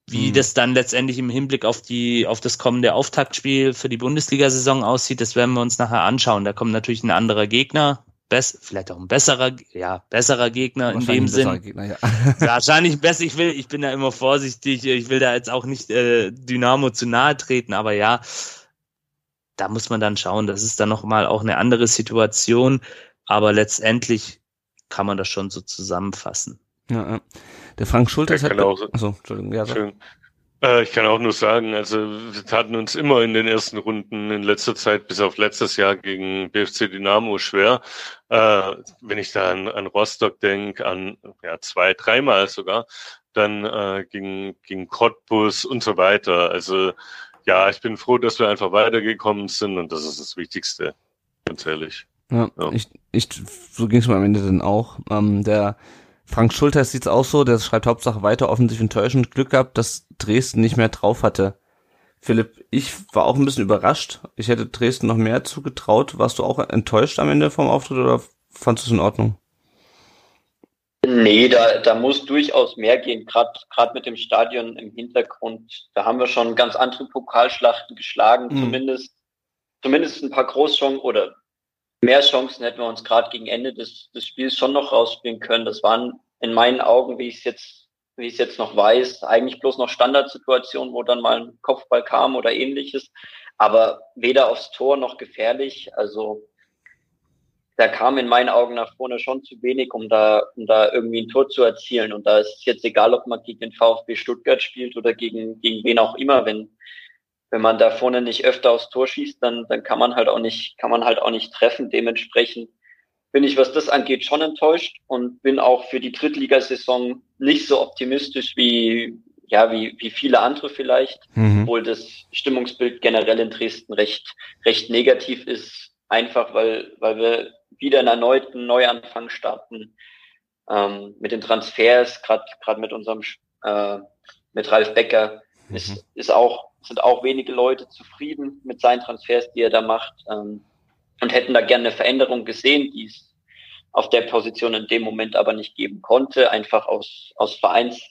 Wie mhm. das dann letztendlich im Hinblick auf die, auf das kommende Auftaktspiel für die Bundesliga-Saison aussieht, das werden wir uns nachher anschauen. Da kommt natürlich ein anderer Gegner, best, vielleicht auch ein besserer, ja, besserer Gegner in dem Sinn. Gegner, ja. Wahrscheinlich besser. Ich will, ich bin da immer vorsichtig. Ich will da jetzt auch nicht äh, Dynamo zu nahe treten, aber ja, da muss man dann schauen. Das ist dann nochmal auch eine andere Situation. Aber letztendlich kann man das schon so zusammenfassen. Ja, ja. Der Frank Schulters hat. Auch so, achso, Entschuldigung, ja, so. Schön. Äh, ich kann auch nur sagen, also wir taten uns immer in den ersten Runden in letzter Zeit, bis auf letztes Jahr gegen BFC Dynamo schwer. Äh, wenn ich da an, an Rostock denke, an ja, zwei, dreimal sogar, dann äh, gegen, gegen Cottbus und so weiter. Also ja, ich bin froh, dass wir einfach weitergekommen sind und das ist das Wichtigste, ganz ehrlich. Ja, ja. Ich, ich, so ging es mir am Ende dann auch. Ähm, der Frank Schulter sieht's auch so, der schreibt Hauptsache weiter offensiv enttäuschend Glück gehabt, dass Dresden nicht mehr drauf hatte. Philipp, ich war auch ein bisschen überrascht. Ich hätte Dresden noch mehr zugetraut. Warst du auch enttäuscht am Ende vom Auftritt oder fandest du es in Ordnung? Nee, da, da muss durchaus mehr gehen, gerade mit dem Stadion im Hintergrund. Da haben wir schon ganz andere Pokalschlachten geschlagen, mhm. zumindest, zumindest ein paar Großchancen oder mehr Chancen hätten wir uns gerade gegen Ende des, des Spiels schon noch rausspielen können. Das waren in meinen Augen, wie ich es jetzt, wie ich es jetzt noch weiß, eigentlich bloß noch Standardsituationen, wo dann mal ein Kopfball kam oder ähnliches, aber weder aufs Tor noch gefährlich. Also da kam in meinen Augen nach vorne schon zu wenig, um da, um da irgendwie ein Tor zu erzielen. Und da ist es jetzt egal, ob man gegen den VfB Stuttgart spielt oder gegen, gegen wen auch immer. Wenn, wenn man da vorne nicht öfter aufs Tor schießt, dann, dann kann man halt auch nicht, kann man halt auch nicht treffen. Dementsprechend bin ich, was das angeht, schon enttäuscht und bin auch für die Drittligasaison nicht so optimistisch wie, ja, wie, wie viele andere vielleicht, mhm. obwohl das Stimmungsbild generell in Dresden recht, recht negativ ist. Einfach weil, weil wir wieder einen erneuten Neuanfang starten ähm, mit den Transfers, gerade mit unserem äh, mit Ralf Becker mhm. ist, ist auch sind auch wenige Leute zufrieden mit seinen Transfers, die er da macht ähm, und hätten da gerne eine Veränderung gesehen, die es auf der Position in dem Moment aber nicht geben konnte, einfach aus aus Vereins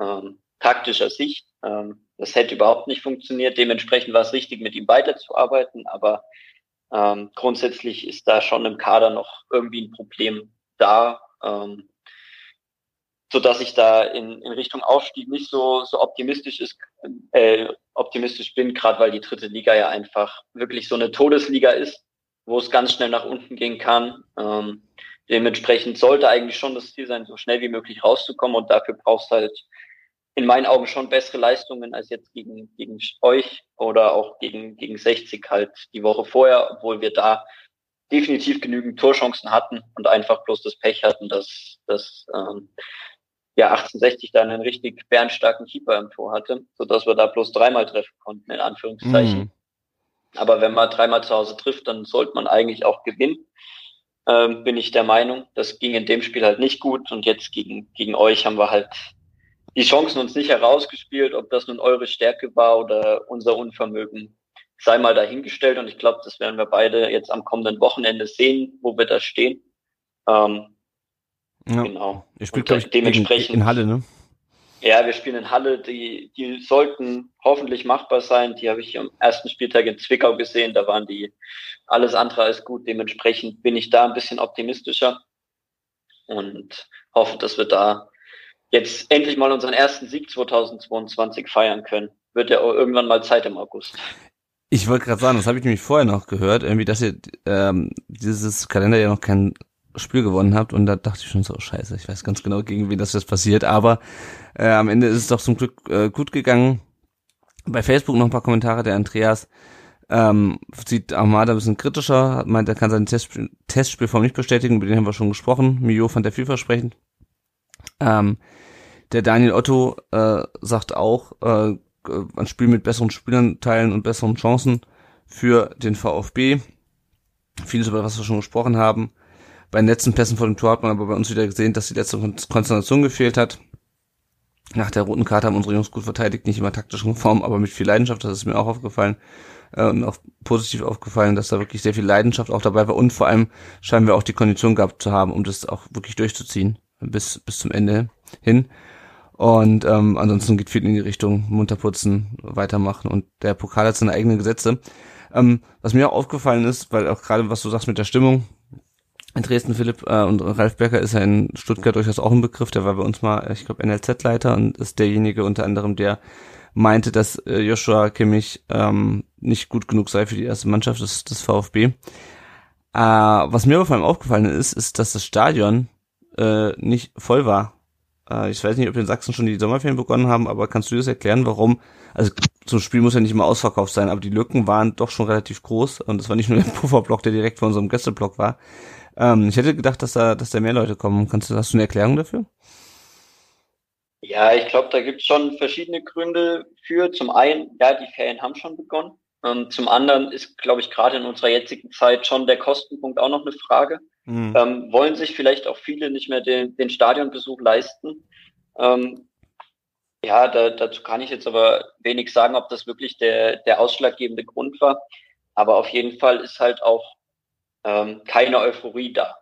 ähm, taktischer Sicht. Ähm, das hätte überhaupt nicht funktioniert. Dementsprechend war es richtig, mit ihm weiterzuarbeiten, aber ähm, grundsätzlich ist da schon im Kader noch irgendwie ein Problem da, ähm, so dass ich da in, in Richtung Aufstieg nicht so so optimistisch ist, äh, optimistisch bin, gerade weil die dritte Liga ja einfach wirklich so eine Todesliga ist, wo es ganz schnell nach unten gehen kann. Ähm, dementsprechend sollte eigentlich schon das Ziel sein, so schnell wie möglich rauszukommen und dafür brauchst halt in meinen Augen schon bessere Leistungen als jetzt gegen, gegen euch oder auch gegen, gegen 60 halt die Woche vorher, obwohl wir da definitiv genügend Torchancen hatten und einfach bloß das Pech hatten, dass, dass ähm, ja 1860 dann einen richtig bärenstarken Keeper im Tor hatte, so dass wir da bloß dreimal treffen konnten, in Anführungszeichen. Mhm. Aber wenn man dreimal zu Hause trifft, dann sollte man eigentlich auch gewinnen, ähm, bin ich der Meinung. Das ging in dem Spiel halt nicht gut und jetzt gegen, gegen euch haben wir halt die Chancen uns nicht herausgespielt, ob das nun eure Stärke war oder unser Unvermögen, sei mal dahingestellt. Und ich glaube, das werden wir beide jetzt am kommenden Wochenende sehen, wo wir da stehen. Ähm, ja. Genau. Ihr spielt, glaube ich, dementsprechend, in Halle, ne? Ja, wir spielen in Halle. Die, die sollten hoffentlich machbar sein. Die habe ich am ersten Spieltag in Zwickau gesehen. Da waren die alles andere als gut. Dementsprechend bin ich da ein bisschen optimistischer und hoffe, dass wir da jetzt endlich mal unseren ersten Sieg 2022 feiern können. Wird ja irgendwann mal Zeit im August. Ich wollte gerade sagen, das habe ich nämlich vorher noch gehört, irgendwie, dass ihr ähm, dieses Kalender ja noch kein Spiel gewonnen habt und da dachte ich schon so, scheiße, ich weiß ganz genau, gegen wen das jetzt passiert, aber äh, am Ende ist es doch zum Glück äh, gut gegangen. Bei Facebook noch ein paar Kommentare, der Andreas ähm, sieht Armada ein bisschen kritischer, meint, er kann seine Testspiel Testspielform nicht bestätigen, über den haben wir schon gesprochen. Mio fand er vielversprechend. Ähm, der Daniel Otto äh, sagt auch, äh, ein Spiel mit besseren Spielanteilen und besseren Chancen für den VfB. Vieles, über was wir schon gesprochen haben. Bei den letzten Pässen vor dem Tor hat man aber bei uns wieder gesehen, dass die letzte Konzentration gefehlt hat. Nach der roten Karte haben unsere Jungs gut verteidigt, nicht immer taktischen Form, aber mit viel Leidenschaft, das ist mir auch aufgefallen äh, und auch positiv aufgefallen, dass da wirklich sehr viel Leidenschaft auch dabei war und vor allem scheinen wir auch die Kondition gehabt zu haben, um das auch wirklich durchzuziehen bis bis zum Ende hin. Und ähm, ansonsten geht viel in die Richtung munterputzen, weitermachen und der Pokal hat seine eigenen Gesetze. Ähm, was mir auch aufgefallen ist, weil auch gerade was du sagst mit der Stimmung, in Dresden Philipp äh, und Ralf Becker ist ja in Stuttgart durchaus auch ein Begriff, der war bei uns mal, ich glaube, NLZ-Leiter und ist derjenige unter anderem, der meinte, dass äh, Joshua Kimmich ähm, nicht gut genug sei für die erste Mannschaft des, des VfB. Äh, was mir aber vor allem aufgefallen ist, ist, dass das Stadion äh, nicht voll war. Äh, ich weiß nicht, ob in Sachsen schon die Sommerferien begonnen haben, aber kannst du das erklären, warum? Also zum Spiel muss ja nicht immer ausverkauft sein, aber die Lücken waren doch schon relativ groß und es war nicht nur der Pufferblock, der direkt vor unserem Gästeblock war. Ähm, ich hätte gedacht, dass da, dass da mehr Leute kommen. Kannst du, hast du eine Erklärung dafür? Ja, ich glaube, da gibt es schon verschiedene Gründe für. Zum einen, ja, die Ferien haben schon begonnen. Ähm, zum anderen ist, glaube ich, gerade in unserer jetzigen Zeit schon der Kostenpunkt auch noch eine Frage. Mhm. Ähm, wollen sich vielleicht auch viele nicht mehr den, den Stadionbesuch leisten? Ähm, ja, da, dazu kann ich jetzt aber wenig sagen, ob das wirklich der, der ausschlaggebende Grund war. Aber auf jeden Fall ist halt auch ähm, keine Euphorie da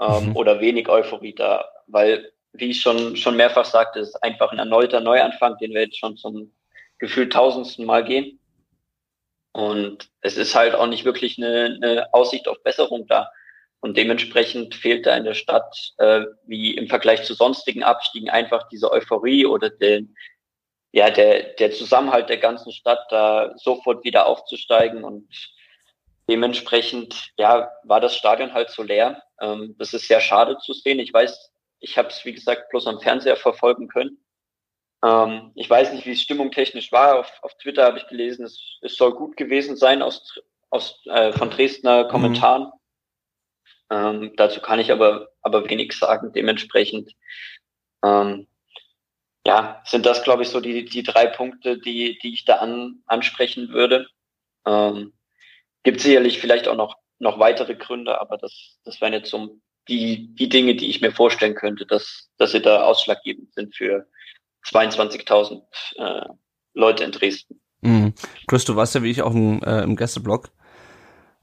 ähm, mhm. oder wenig Euphorie da, weil, wie ich schon, schon mehrfach sagte, es ist einfach ein erneuter Neuanfang, den wir jetzt schon zum gefühlt tausendsten Mal gehen. Und es ist halt auch nicht wirklich eine, eine Aussicht auf Besserung da. Und dementsprechend fehlt da in der Stadt, äh, wie im Vergleich zu sonstigen Abstiegen, einfach diese Euphorie oder den, ja, der, der Zusammenhalt der ganzen Stadt, da sofort wieder aufzusteigen. Und dementsprechend, ja, war das Stadion halt so leer. Ähm, das ist sehr schade zu sehen. Ich weiß, ich habe es, wie gesagt, bloß am Fernseher verfolgen können. Ähm, ich weiß nicht, wie es stimmungtechnisch war. Auf, auf Twitter habe ich gelesen, es, es soll gut gewesen sein aus, aus äh, von Dresdner mhm. Kommentaren. Mhm. Ähm, dazu kann ich aber, aber wenig sagen. Dementsprechend, ähm, ja, sind das, glaube ich, so die, die drei Punkte, die, die ich da an, ansprechen würde. Ähm, gibt sicherlich vielleicht auch noch, noch weitere Gründe, aber das, das wären jetzt so die, die Dinge, die ich mir vorstellen könnte, dass, dass sie da ausschlaggebend sind für 22.000 äh, Leute in Dresden. Mhm. Chris, du warst ja wie ich auch im, äh, im Gästeblog.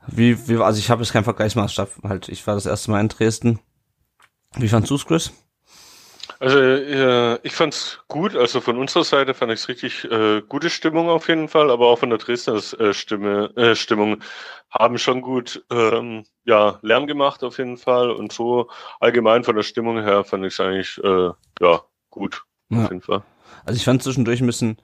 Wie, wie, also ich habe jetzt keinen Vergleichsmaßstab, halt, ich war das erste Mal in Dresden. Wie fandst du's, Chris? Also äh, ich fand's gut, also von unserer Seite fand ich's richtig äh, gute Stimmung auf jeden Fall, aber auch von der Dresdner äh, Stimme, äh, Stimmung haben schon gut ähm, ja, Lärm gemacht auf jeden Fall und so allgemein von der Stimmung her fand ich's eigentlich äh, ja gut ja. auf jeden Fall. Also ich fand zwischendurch ein bisschen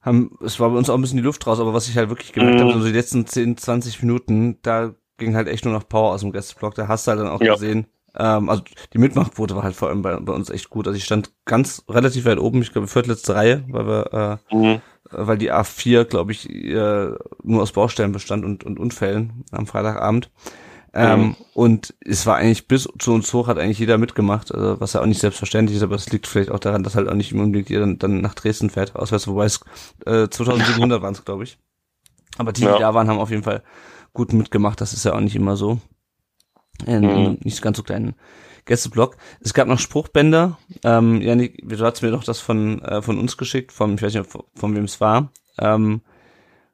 haben, es war bei uns auch ein bisschen die Luft raus, aber was ich halt wirklich gemerkt mhm. habe, so die letzten 10, 20 Minuten, da ging halt echt nur noch Power aus dem Gästeblock. Da hast du halt dann auch ja. gesehen, Ähm, also die Mitmachquote war halt vor allem bei, bei uns echt gut. Also ich stand ganz relativ weit oben, ich glaube viertletzte Reihe, weil wir äh, mhm. weil die A4, glaube ich, äh, nur aus Baustellen bestand und, und Unfällen am Freitagabend. Ähm, mhm. Und es war eigentlich bis zu uns hoch hat eigentlich jeder mitgemacht, also was ja auch nicht selbstverständlich ist, aber es liegt vielleicht auch daran, dass halt auch nicht unbedingt jeder dann, dann nach Dresden fährt, auswärts, wobei es äh, 2700 waren es, glaube ich. Aber die, ja. die da waren, haben auf jeden Fall gut mitgemacht, das ist ja auch nicht immer so. In mhm. nicht ganz so kleinen Gästeblock. Es gab noch Spruchbänder. Ähm, Janik, du hast mir doch das von, äh, von uns geschickt, von, ich weiß nicht, von, von wem es war. Ähm,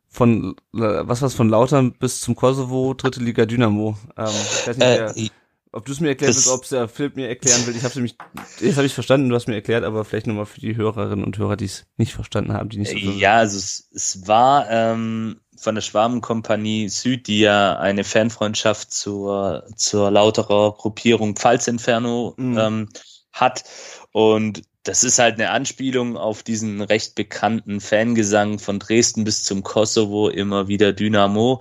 von was was von Lautern bis zum Kosovo, dritte Liga Dynamo. Ähm, ich weiß nicht, äh, wer, ob du es mir erklärt willst, ob es der Philipp mir erklären will. Ich habe nämlich, jetzt habe ich verstanden, du hast mir erklärt, aber vielleicht nochmal für die Hörerinnen und Hörer, die es nicht verstanden haben, die nicht so. Ja, also es, es war ähm, von der Schwarmenkompanie Süd, die ja eine Fanfreundschaft zur zur Lauterer Gruppierung Pfalz Inferno mhm. ähm, hat und das ist halt eine Anspielung auf diesen recht bekannten Fangesang von Dresden bis zum Kosovo, immer wieder Dynamo.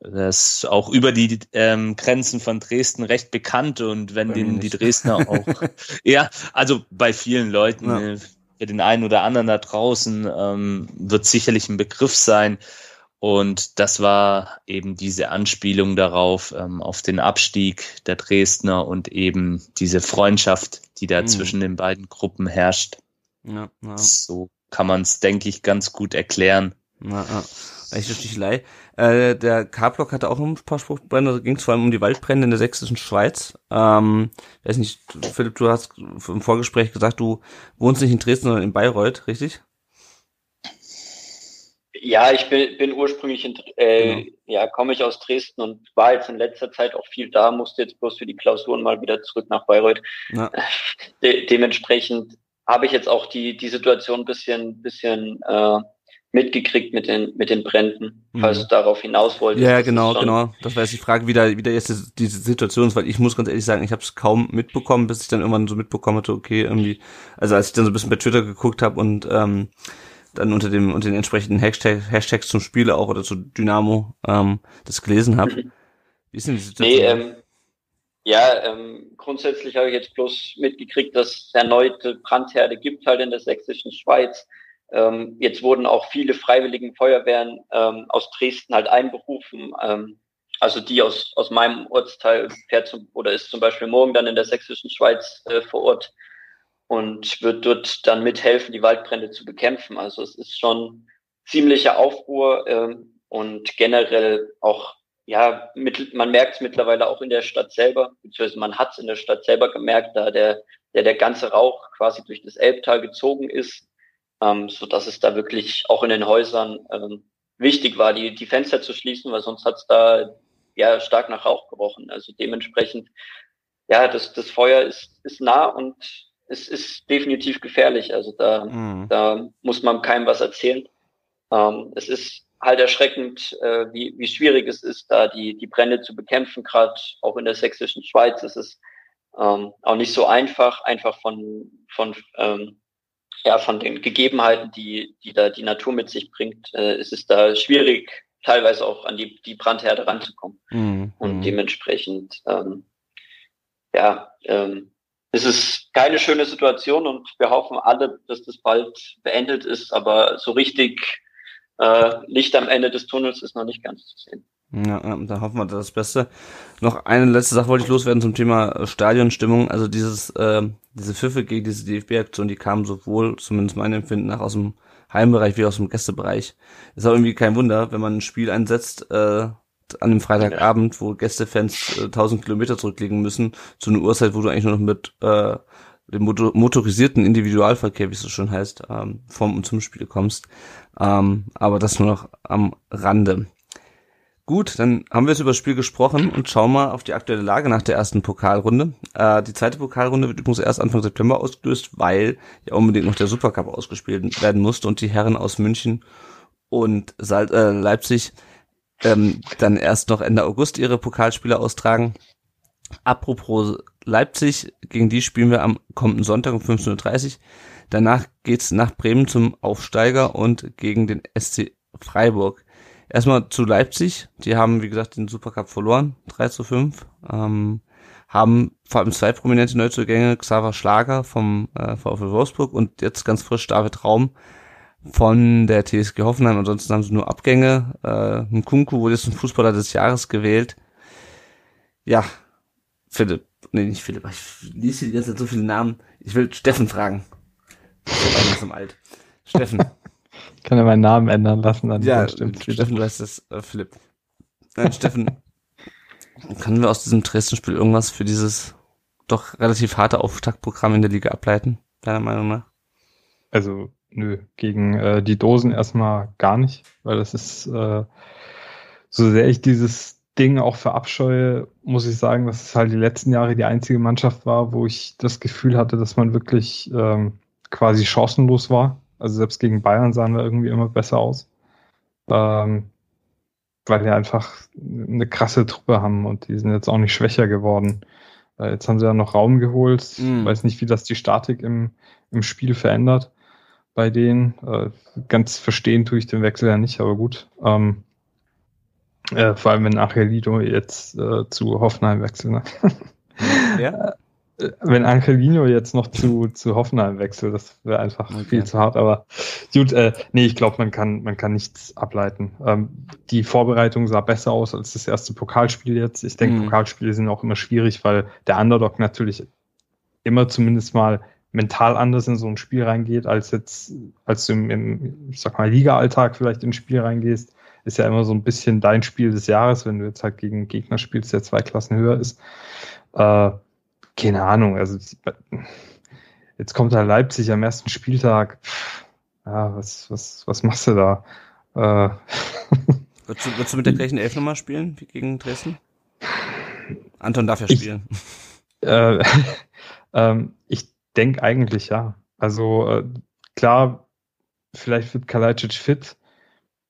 Das ist auch über die ähm, Grenzen von Dresden recht bekannt und wenn den, die Dresdner auch, ja, also bei vielen Leuten, ja. äh, für den einen oder anderen da draußen ähm, wird sicherlich ein Begriff sein. Und das war eben diese Anspielung darauf, ähm, auf den Abstieg der Dresdner und eben diese Freundschaft, die da mhm. zwischen den beiden Gruppen herrscht. Ja, ja. So kann man es, denke ich, ganz gut erklären. Ja, ja. Echte Stichelei. Äh, der K-Block hatte auch ein paar Spruchbrände, da ging es vor allem um die Waldbrände in der sächsischen Schweiz. Ähm, weiß nicht, Philipp, du hast im Vorgespräch gesagt, du wohnst nicht in Dresden, sondern in Bayreuth, richtig? Ja, ich bin, bin ursprünglich, in, äh, genau. ja, komme ich aus Dresden und war jetzt in letzter Zeit auch viel da, musste jetzt bloß für die Klausuren mal wieder zurück nach Bayreuth. Ja. De dementsprechend habe ich jetzt auch die, die Situation ein bisschen, bisschen äh, mitgekriegt mit den, mit den Bränden, falls mhm. du darauf hinaus wolltest. Ja, genau, genau. Das war jetzt die Frage, wie da, wie da jetzt diese Situation ist, weil ich muss ganz ehrlich sagen, ich habe es kaum mitbekommen, bis ich dann irgendwann so mitbekommen hatte, okay, irgendwie, also als ich dann so ein bisschen bei Twitter geguckt habe und ähm, dann unter dem unter den entsprechenden Hashtag, Hashtags zum Spiel auch oder zu Dynamo ähm, das gelesen habe. Wie ist denn die Situation? Nee, ähm, ja, ähm, grundsätzlich habe ich jetzt bloß mitgekriegt, dass es erneute Brandherde gibt halt in der sächsischen Schweiz. Ähm, jetzt wurden auch viele freiwilligen Feuerwehren ähm, aus Dresden halt einberufen. Ähm, also die aus, aus meinem Ortsteil fährt zum, oder ist zum Beispiel morgen dann in der sächsischen Schweiz äh, vor Ort und wird dort dann mithelfen, die Waldbrände zu bekämpfen. Also es ist schon ziemlicher Aufruhr ähm, und generell auch, ja, mit, man merkt es mittlerweile auch in der Stadt selber, beziehungsweise man hat es in der Stadt selber gemerkt, da der, der, der ganze Rauch quasi durch das Elbtal gezogen ist, ähm, so dass es da wirklich auch in den Häusern ähm, wichtig war, die, die Fenster zu schließen, weil sonst hat es da ja stark nach Rauch gerochen. Also dementsprechend, ja, das, das Feuer ist, ist nah und es ist definitiv gefährlich. Also da, mhm. da muss man keinem was erzählen. Ähm, es ist halt erschreckend, äh, wie, wie schwierig es ist, da die, die Brände zu bekämpfen, gerade auch in der sächsischen Schweiz. Es ist ähm, auch nicht so einfach, einfach von, von, ähm, ja, von den Gegebenheiten, die, die da die Natur mit sich bringt, äh, ist es da schwierig, teilweise auch an die, die Brandherde ranzukommen. Mhm. Und mhm. dementsprechend, ähm, ja, ähm, es ist keine schöne Situation und wir hoffen alle, dass das bald beendet ist, aber so richtig äh, Licht am Ende des Tunnels ist noch nicht ganz zu sehen. Ja, da hoffen wir das Beste. Noch eine letzte Sache wollte ich loswerden zum Thema äh, Stadionstimmung. Also dieses, äh, diese Pfiffe gegen diese DFB-Aktion, die kamen sowohl, zumindest meinem Empfinden nach, aus dem Heimbereich wie aus dem Gästebereich. Ist auch irgendwie kein Wunder, wenn man ein Spiel einsetzt, äh, an einem Freitagabend, wo Gästefans äh, 1000 Kilometer zurücklegen müssen, zu einer Uhrzeit, wo du eigentlich nur noch mit äh, dem motor motorisierten Individualverkehr, wie es so schön heißt, ähm, vom und zum Spiel kommst. Ähm, aber das nur noch am Rande. Gut, dann haben wir jetzt über das Spiel gesprochen und schauen mal auf die aktuelle Lage nach der ersten Pokalrunde. Äh, die zweite Pokalrunde wird übrigens erst Anfang September ausgelöst, weil ja unbedingt noch der Supercup ausgespielt werden musste und die Herren aus München und Sal äh, Leipzig ähm, dann erst noch Ende August ihre Pokalspiele austragen. Apropos Leipzig, gegen die spielen wir am kommenden Sonntag um 15.30 Uhr. Danach geht's nach Bremen zum Aufsteiger und gegen den SC Freiburg. Erstmal zu Leipzig. Die haben, wie gesagt, den Supercup verloren. 3 zu 5. Ähm, haben vor allem zwei prominente Neuzugänge, Xaver Schlager vom äh, VfL Wolfsburg und jetzt ganz frisch David Raum von der TSG Hoffenheim. Ansonsten haben sie nur Abgänge. Äh, Nkunku wurde jetzt zum Fußballer des Jahres gewählt. Ja, Philipp, nee, nicht Philipp, ich lese hier die ganze Zeit so viele Namen. Ich will Steffen fragen. Ich bin alt. Steffen. Ich kann ja meinen Namen ändern lassen, dann Ja, stimmt Steffen, du heißt das äh, Philipp. Nein, Steffen, können wir aus diesem Dresden-Spiel irgendwas für dieses doch relativ harte Auftaktprogramm in der Liga ableiten, deiner Meinung nach? Also, nö, gegen äh, die Dosen erstmal gar nicht, weil das ist, äh, so sehr ich dieses Ding auch verabscheue, muss ich sagen, dass es halt die letzten Jahre die einzige Mannschaft war, wo ich das Gefühl hatte, dass man wirklich ähm, quasi chancenlos war. Also selbst gegen Bayern sahen wir irgendwie immer besser aus. Ähm, weil die einfach eine krasse Truppe haben und die sind jetzt auch nicht schwächer geworden. Äh, jetzt haben sie ja noch Raum geholt. Mm. Weiß nicht, wie das die Statik im, im Spiel verändert bei denen. Äh, ganz verstehen tue ich den Wechsel ja nicht, aber gut. Ähm, äh, vor allem, wenn Angelino jetzt äh, zu Hoffenheim wechselt. Ne? Ja? Äh, Wenn Angelino jetzt noch zu, zu Hoffenheim wechselt, das wäre einfach Okay. viel zu hart. Aber gut, äh, nee, ich glaube, man kann, man kann nichts ableiten. Ähm, die Vorbereitung sah besser aus als das erste Pokalspiel jetzt. Ich denke, Mhm. Pokalspiele sind auch immer schwierig, weil der Underdog natürlich immer zumindest mal mental anders in so ein Spiel reingeht, als jetzt, als du im, im ich sag mal, Liga-Alltag vielleicht ins Spiel reingehst. Ist ja immer so ein bisschen dein Spiel des Jahres, wenn du jetzt halt gegen Gegner spielst, der zwei Klassen höher ist. Äh, keine Ahnung, also jetzt kommt halt Leipzig am ersten Spieltag. Ja, was, was, was machst du da? Äh, Würdest du, würdest du mit der gleichen Elf nochmal spielen wie gegen Dresden? Anton darf ja Ich- spielen. Äh, ähm, ich denke eigentlich ja. Also äh, klar, vielleicht wird Kalajdzic fit.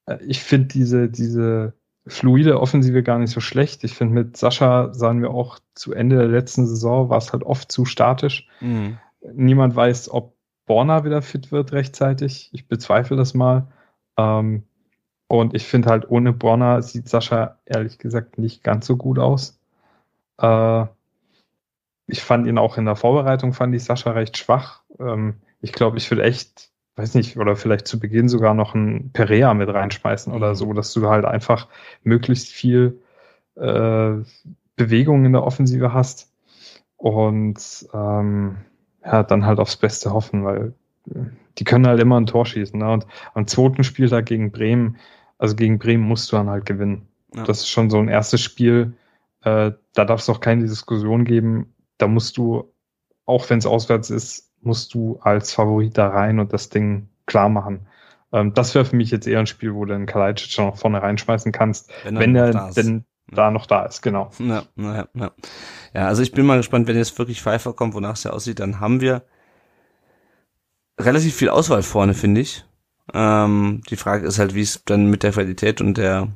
Äh, ich finde diese, diese fluide Offensive gar nicht so schlecht. Ich finde, mit Sascha sahen wir auch zu Ende der letzten Saison, war es halt oft zu statisch. Mhm. Niemand weiß, ob Borna wieder fit wird rechtzeitig. Ich bezweifle das mal. Ähm, und ich finde halt, ohne Borna sieht Sascha ehrlich gesagt nicht ganz so gut aus. Äh, ich fand ihn auch in der Vorbereitung, fand ich Sascha recht schwach. Ähm, ich glaube, ich würde echt, weiß nicht, oder vielleicht zu Beginn sogar noch einen Perea mit reinschmeißen oder Mhm. so, dass du halt einfach möglichst viel äh, Bewegung in der Offensive hast und ähm, ja, dann halt aufs Beste hoffen, weil äh, die können halt immer ein Tor schießen. Ne? Und am zweiten Spieltag gegen Bremen, also gegen Bremen musst du dann halt gewinnen. Ja. Das ist schon so ein erstes Spiel, äh, da darf es auch keine Diskussion geben. Da musst du, auch wenn es auswärts ist, musst du als Favorit da rein und das Ding klar machen. Ähm, das wäre für mich jetzt eher ein Spiel, wo du den Kalajdzic schon noch vorne reinschmeißen kannst, Wenn er wenn er ist. denn da noch da ist, genau. Ja, ja, ja. Ja, also ich bin mal gespannt, wenn jetzt wirklich Pfeiffer kommt, wonach es ja aussieht, dann haben wir relativ viel Auswahl vorne, finde ich. Ähm, die Frage ist halt, wie es dann mit der Qualität und der,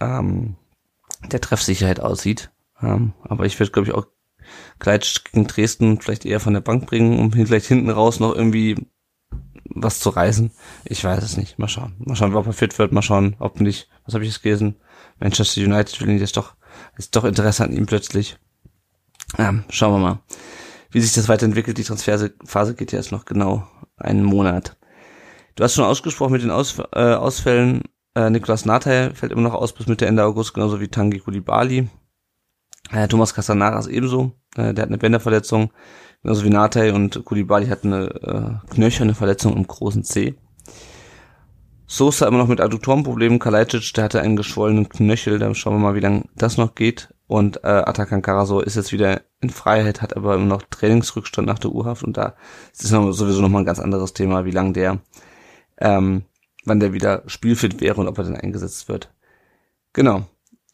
ähm, der Treffsicherheit aussieht. Ähm, aber ich werde, glaube ich, auch Kleitsch gegen Dresden vielleicht eher von der Bank bringen, um vielleicht hinten raus noch irgendwie was zu reißen. Ich weiß es nicht. Mal schauen. Mal schauen, ob er fit wird. Mal schauen, ob nicht. Was habe ich jetzt gelesen? Manchester United will ihn jetzt doch, ist doch Interesse an ihm plötzlich. Ja, schauen wir mal, wie sich das weiterentwickelt. Die Transferphase geht ja jetzt noch genau einen Monat. Du hast schon ausgesprochen mit den Aus, äh, Ausfällen. Äh, Niklas Nathai fällt immer noch aus bis Mitte Ende August, genauso wie Tangi Kulibali. Äh, Thomas Castanaras ebenso. Äh, der hat eine Bänderverletzung, genauso wie Nathai und Kulibali hat eine äh, knöcherne Verletzung im großen C. Sosa immer noch mit Adduktorenproblemen. Kalajdzic, der hatte einen geschwollenen Knöchel. Da schauen wir mal, wie lange das noch geht. Und äh, Atakan Karasor ist jetzt wieder in Freiheit, hat aber immer noch Trainingsrückstand nach der Urhaft. Und da ist es sowieso nochmal ein ganz anderes Thema, wie lange der, ähm, wann der wieder spielfit wäre und ob er dann eingesetzt wird. Genau.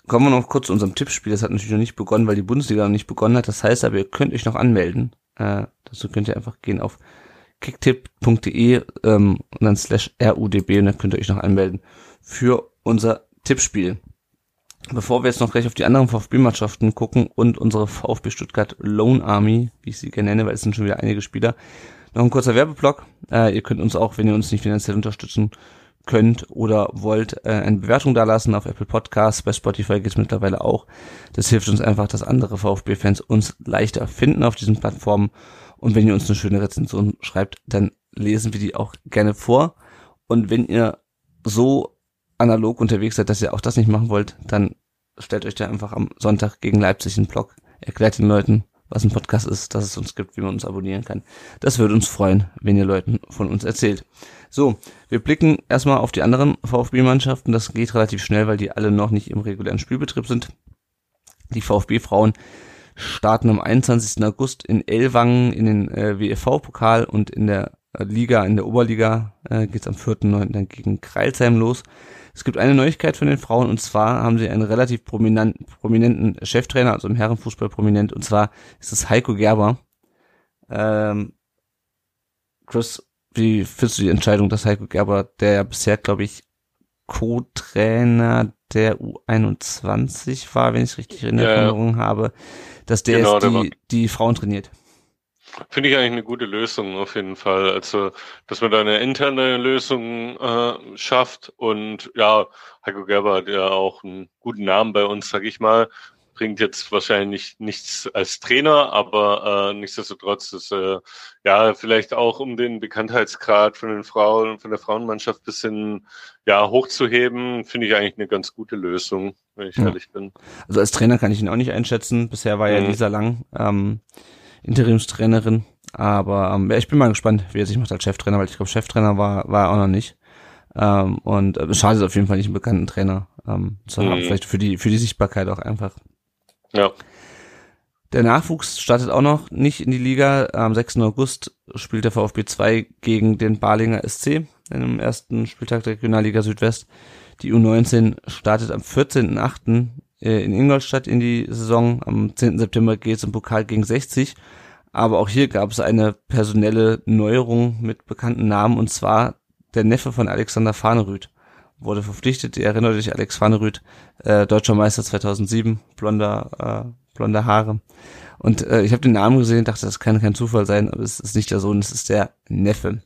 Kommen wir noch kurz zu unserem Tippspiel. Das hat natürlich noch nicht begonnen, weil die Bundesliga noch nicht begonnen hat. Das heißt aber, ihr könnt euch noch anmelden. Äh, dazu könnt ihr einfach gehen auf kicktipp.de ähm, und dann slash RUDB und dann könnt ihr euch noch anmelden für unser Tippspiel. Bevor wir jetzt noch gleich auf die anderen VfB-Mannschaften gucken und unsere VfB Stuttgart Lone Army, wie ich sie gerne nenne, weil es sind schon wieder einige Spieler, noch ein kurzer Werbeblock. Äh, ihr könnt uns auch, wenn ihr uns nicht finanziell unterstützen könnt oder wollt, äh, eine Bewertung da lassen auf Apple Podcasts. Bei Spotify geht's mittlerweile auch. Das hilft uns einfach, dass andere VfB-Fans uns leichter finden auf diesen Plattformen. Und wenn ihr uns eine schöne Rezension schreibt, dann lesen wir die auch gerne vor. Und wenn ihr so analog unterwegs seid, dass ihr auch das nicht machen wollt, dann stellt euch da einfach am Sonntag gegen Leipzig einen Blog, erklärt den Leuten, was ein Podcast ist, dass es uns gibt, wie man uns abonnieren kann. Das würde uns freuen, wenn ihr Leuten von uns erzählt. So, wir blicken erstmal auf die anderen VfB-Mannschaften. Das geht relativ schnell, weil die alle noch nicht im regulären Spielbetrieb sind. Die VfB-Frauen starten am 21. August in Ellwangen in den äh, WFV-Pokal und in der äh, Liga, in der Oberliga äh, geht es am 4.9. dann gegen Kreilsheim los. Es gibt eine Neuigkeit von den Frauen und zwar haben sie einen relativ prominenten, prominenten Cheftrainer, also im Herrenfußball prominent, und zwar ist es Heiko Gerber. Ähm, Chris, wie findest du die Entscheidung, dass Heiko Gerber, der ja bisher, glaube ich, Co-Trainer der U21 war, wenn ich richtig in Erinnerung ja, habe, dass der genau, jetzt die, die Frauen trainiert? Finde ich eigentlich eine gute Lösung auf jeden Fall. Also, dass man da eine interne Lösung äh, schafft und ja, Heiko Gerber hat ja auch einen guten Namen bei uns, sag ich mal. Bringt jetzt wahrscheinlich nichts als Trainer, aber äh, nichtsdestotrotz ist äh, ja vielleicht auch um den Bekanntheitsgrad von den Frauen, von der Frauenmannschaft bisschen ja hochzuheben, finde ich eigentlich eine ganz gute Lösung, wenn ich ja. ehrlich bin. Also als Trainer kann ich ihn auch nicht einschätzen. Bisher war ja mhm. Lisa Lang. Ähm, Interimstrainerin. Aber ähm, ja, ich bin mal gespannt, wie er sich macht als Cheftrainer, weil ich glaube, Cheftrainer war, war er auch noch nicht. Ähm, und äh, schade ist auf jeden Fall nicht einen bekannten Trainer ähm, zu haben. Mhm. Vielleicht für die, für die Sichtbarkeit auch einfach. Ja. Der Nachwuchs startet auch noch nicht in die Liga. Am 6. August spielt der VfB 2 gegen den Balinger SC dem ersten Spieltag der Regionalliga Südwest. Die U19 startet am 14.8. Äh, in Ingolstadt in die Saison. Am 10. September geht es im Pokal gegen 60. Aber auch hier gab es eine personelle Neuerung mit bekannten Namen und zwar der Neffe von Alexander Fahnerüth wurde verpflichtet. Ihr erinnert euch, Alex Fahnerüth, äh, deutscher Meister 2007, blonder, äh, blonde Haare. Und äh, ich habe den Namen gesehen, dachte, das kann kein Zufall sein, aber es ist nicht der Sohn, es ist der Neffe.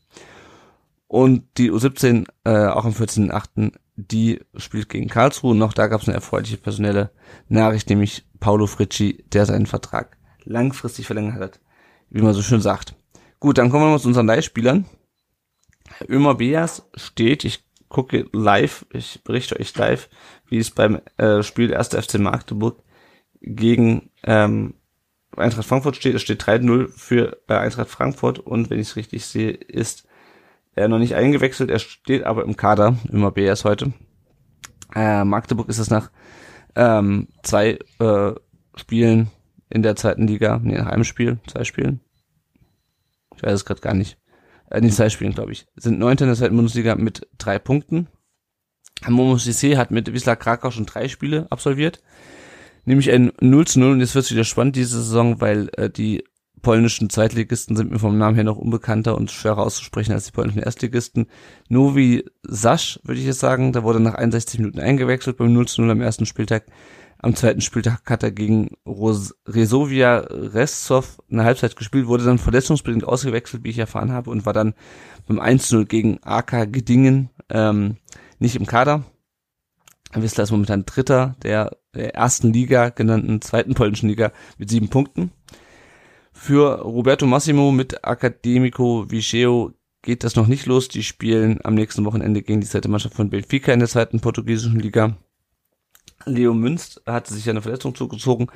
Und die U17 äh, auch am 14.8 die spielt gegen Karlsruhe noch da gab es eine erfreuliche personelle Nachricht, nämlich Paulo Fritschi, der seinen Vertrag langfristig verlängert hat, wie man so schön sagt. Gut, dann kommen wir mal zu unseren Leihspielern. Ömer Beas steht, ich gucke live, ich berichte euch live, wie es beim äh, Spiel der 1. FC Magdeburg gegen ähm, Eintracht Frankfurt steht. Es steht 3-0 für äh, Eintracht Frankfurt und wenn ich es richtig sehe, ist er noch nicht eingewechselt, er steht aber im Kader, immer BS heute. Äh, Magdeburg ist es nach ähm, zwei äh, Spielen in der zweiten Liga, nee, nach einem Spiel, zwei Spielen. Ich weiß es gerade gar nicht. Äh, nee, zwei Spielen, glaube ich. Sind neunte in der zweiten Bundesliga mit drei Punkten. Momo CC hat mit Wisla Krakau schon drei Spiele absolviert. Nämlich ein 0 zu 0 und jetzt wird es wieder spannend diese Saison, weil äh, die polnischen Zweitligisten sind mir vom Namen her noch unbekannter und schwerer auszusprechen als die polnischen Erstligisten. Novi Sasch, würde ich jetzt sagen, da wurde nach 61 Minuten eingewechselt beim 0 zu 0 am ersten Spieltag. Am zweiten Spieltag hat er gegen Ros Resovia Restov eine Halbzeit gespielt, wurde dann verletzungsbedingt ausgewechselt, wie ich erfahren habe, und war dann beim 1 0 gegen AK Gedingen ähm, nicht im Kader. Wissler ist momentan Dritter der, der ersten Liga, genannten zweiten polnischen Liga, mit sieben Punkten. Für Roberto Massimo mit Academico Vigeo geht das noch nicht los. Die spielen am nächsten Wochenende gegen die zweite Mannschaft von Benfica in der zweiten portugiesischen Liga. Leo Münst hatte sich eine Verletzung zugezogen,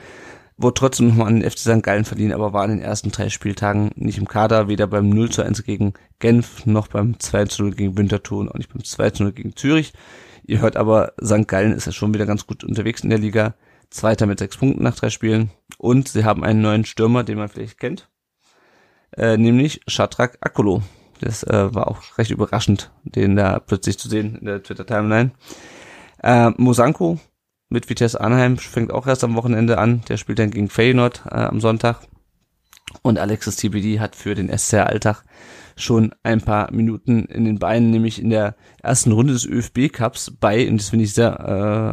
wurde trotzdem nochmal an den FC St. Gallen verliehen, aber war in den ersten drei Spieltagen nicht im Kader, weder beim 0 zu 1 gegen Genf, noch beim 2 zu 0 gegen Winterthur und auch nicht beim 2 zu 0 gegen Zürich. Ihr hört aber, St. Gallen ist ja schon wieder ganz gut unterwegs in der Liga. Zweiter mit sechs Punkten nach drei Spielen. Und sie haben einen neuen Stürmer, den man vielleicht kennt. Äh, nämlich Shatrak Akolo. Das äh, war auch recht überraschend, den da plötzlich zu sehen in der Twitter-Timeline. Äh, Mosanko mit Vitesse Anheim fängt auch erst am Wochenende an. Der spielt dann gegen Feyenoord äh, am Sonntag. Und Alexis TBD hat für den SCR Alltag schon ein paar Minuten in den Beinen, nämlich in der ersten Runde des ÖFB Cups bei, und das finde ich sehr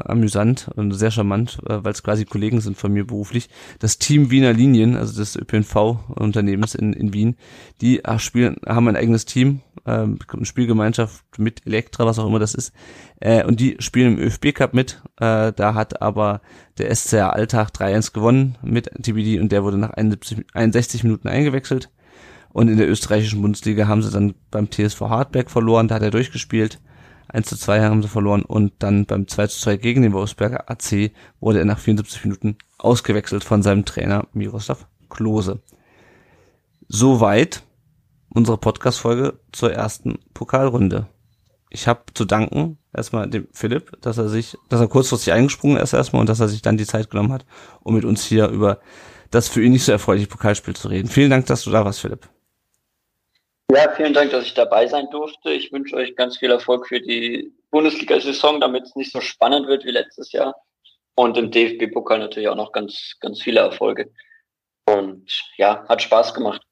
äh, amüsant und sehr charmant, äh, weil es quasi Kollegen sind von mir beruflich, das Team Wiener Linien, also des ÖPNV-Unternehmens in, in Wien, die ach, spielen, haben ein eigenes Team, äh, eine Spielgemeinschaft mit Elektra, was auch immer das ist, äh, und die spielen im ÖFB Cup mit, äh, da hat aber der SCR Alltag 3-1 gewonnen mit TBD und der wurde nach 71, 61 Minuten eingewechselt. Und in der österreichischen Bundesliga haben sie dann beim TSV Hartberg verloren, da hat er durchgespielt. 1 zu 2 haben sie verloren und dann beim 2 zu 2 gegen den Wolfsberger AC wurde er nach 74 Minuten ausgewechselt von seinem Trainer Miroslav Klose. Soweit unsere Podcast-Folge zur ersten Pokalrunde. Ich habe zu danken erstmal dem Philipp, dass er sich, dass er kurzfristig eingesprungen ist erstmal und dass er sich dann die Zeit genommen hat, um mit uns hier über das für ihn nicht so erfreuliche Pokalspiel zu reden. Vielen Dank, dass du da warst, Philipp. Ja, vielen Dank, dass ich dabei sein durfte. Ich wünsche euch ganz viel Erfolg für die Bundesliga-Saison, damit es nicht so spannend wird wie letztes Jahr. Und im DFB-Pokal natürlich auch noch ganz, ganz viele Erfolge. Und ja, hat Spaß gemacht.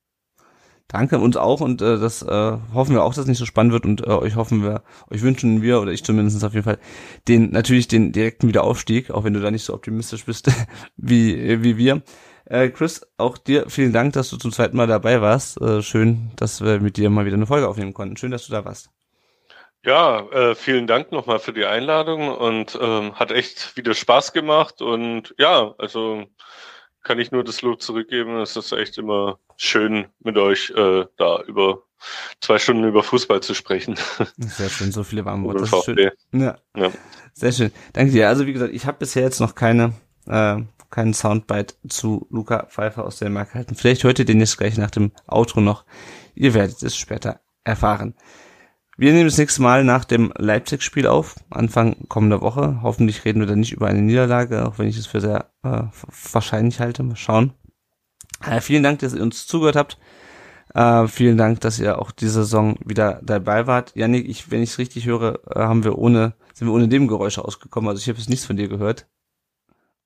Danke uns auch und äh, das äh, hoffen wir auch, dass es nicht so spannend wird und äh, euch hoffen wir, euch wünschen wir oder ich zumindest auf jeden Fall den natürlich den direkten Wiederaufstieg, auch wenn du da nicht so optimistisch bist wie wie wir. Äh, Chris, auch dir vielen Dank, dass du zum zweiten Mal dabei warst. Äh, schön, dass wir mit dir mal wieder eine Folge aufnehmen konnten. Schön, dass du da warst. Ja, äh, vielen Dank nochmal für die Einladung und ähm, hat echt wieder Spaß gemacht und ja, also kann ich nur das Lob zurückgeben. Es ist echt immer schön mit euch äh, da über zwei Stunden über Fußball zu sprechen. Sehr schön, so viele warme Worte. Das ist schön. Ja. ja. Sehr schön. Danke dir. Also wie gesagt, ich habe bisher jetzt noch keine äh, keinen Soundbite zu Luca Pfeiffer aus Dänemark halten. Vielleicht hört ihr den jetzt gleich nach dem Outro noch. Ihr werdet es später erfahren. Wir nehmen das nächste Mal nach dem Leipzig-Spiel auf, Anfang kommender Woche. Hoffentlich reden wir dann nicht über eine Niederlage, auch wenn ich es für sehr äh, wahrscheinlich halte. Mal schauen. Äh, vielen Dank, dass ihr uns zugehört habt. Äh, vielen Dank, dass ihr auch diese Saison wieder dabei wart. Janik, ich, wenn ich es richtig höre, äh, haben wir ohne, sind wir ohne Nebengeräusche ausgekommen. Also ich habe jetzt nichts von dir gehört.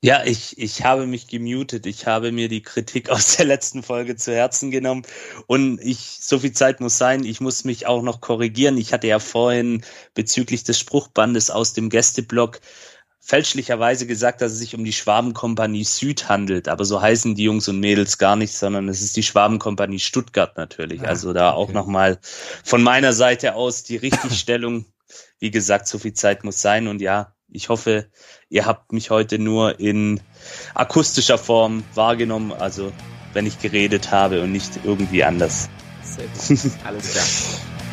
Ja, ich, ich habe mich gemutet. Ich habe mir die Kritik aus der letzten Folge zu Herzen genommen. Und ich, so viel Zeit muss sein, ich muss mich auch noch korrigieren. Ich hatte ja vorhin bezüglich des Spruchbandes aus dem Gästeblock fälschlicherweise gesagt, dass es sich um die Schwabenkompanie Süd handelt. Aber so heißen die Jungs und Mädels gar nicht, sondern es ist die Schwabenkompanie Stuttgart natürlich. Ah, also da okay. auch nochmal von meiner Seite aus die Richtigstellung. Wie gesagt, so viel Zeit muss sein. Und ja, ich hoffe, ihr habt mich heute nur in akustischer Form wahrgenommen, also wenn ich geredet habe und nicht irgendwie anders. Sehr gut. Alles klar.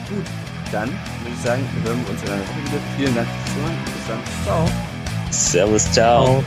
gut, dann würde ich sagen, hören wir uns in einer Woche wieder. Vielen Dank fürs Zuhören. Bis dann. Ciao. Servus, ciao. ciao.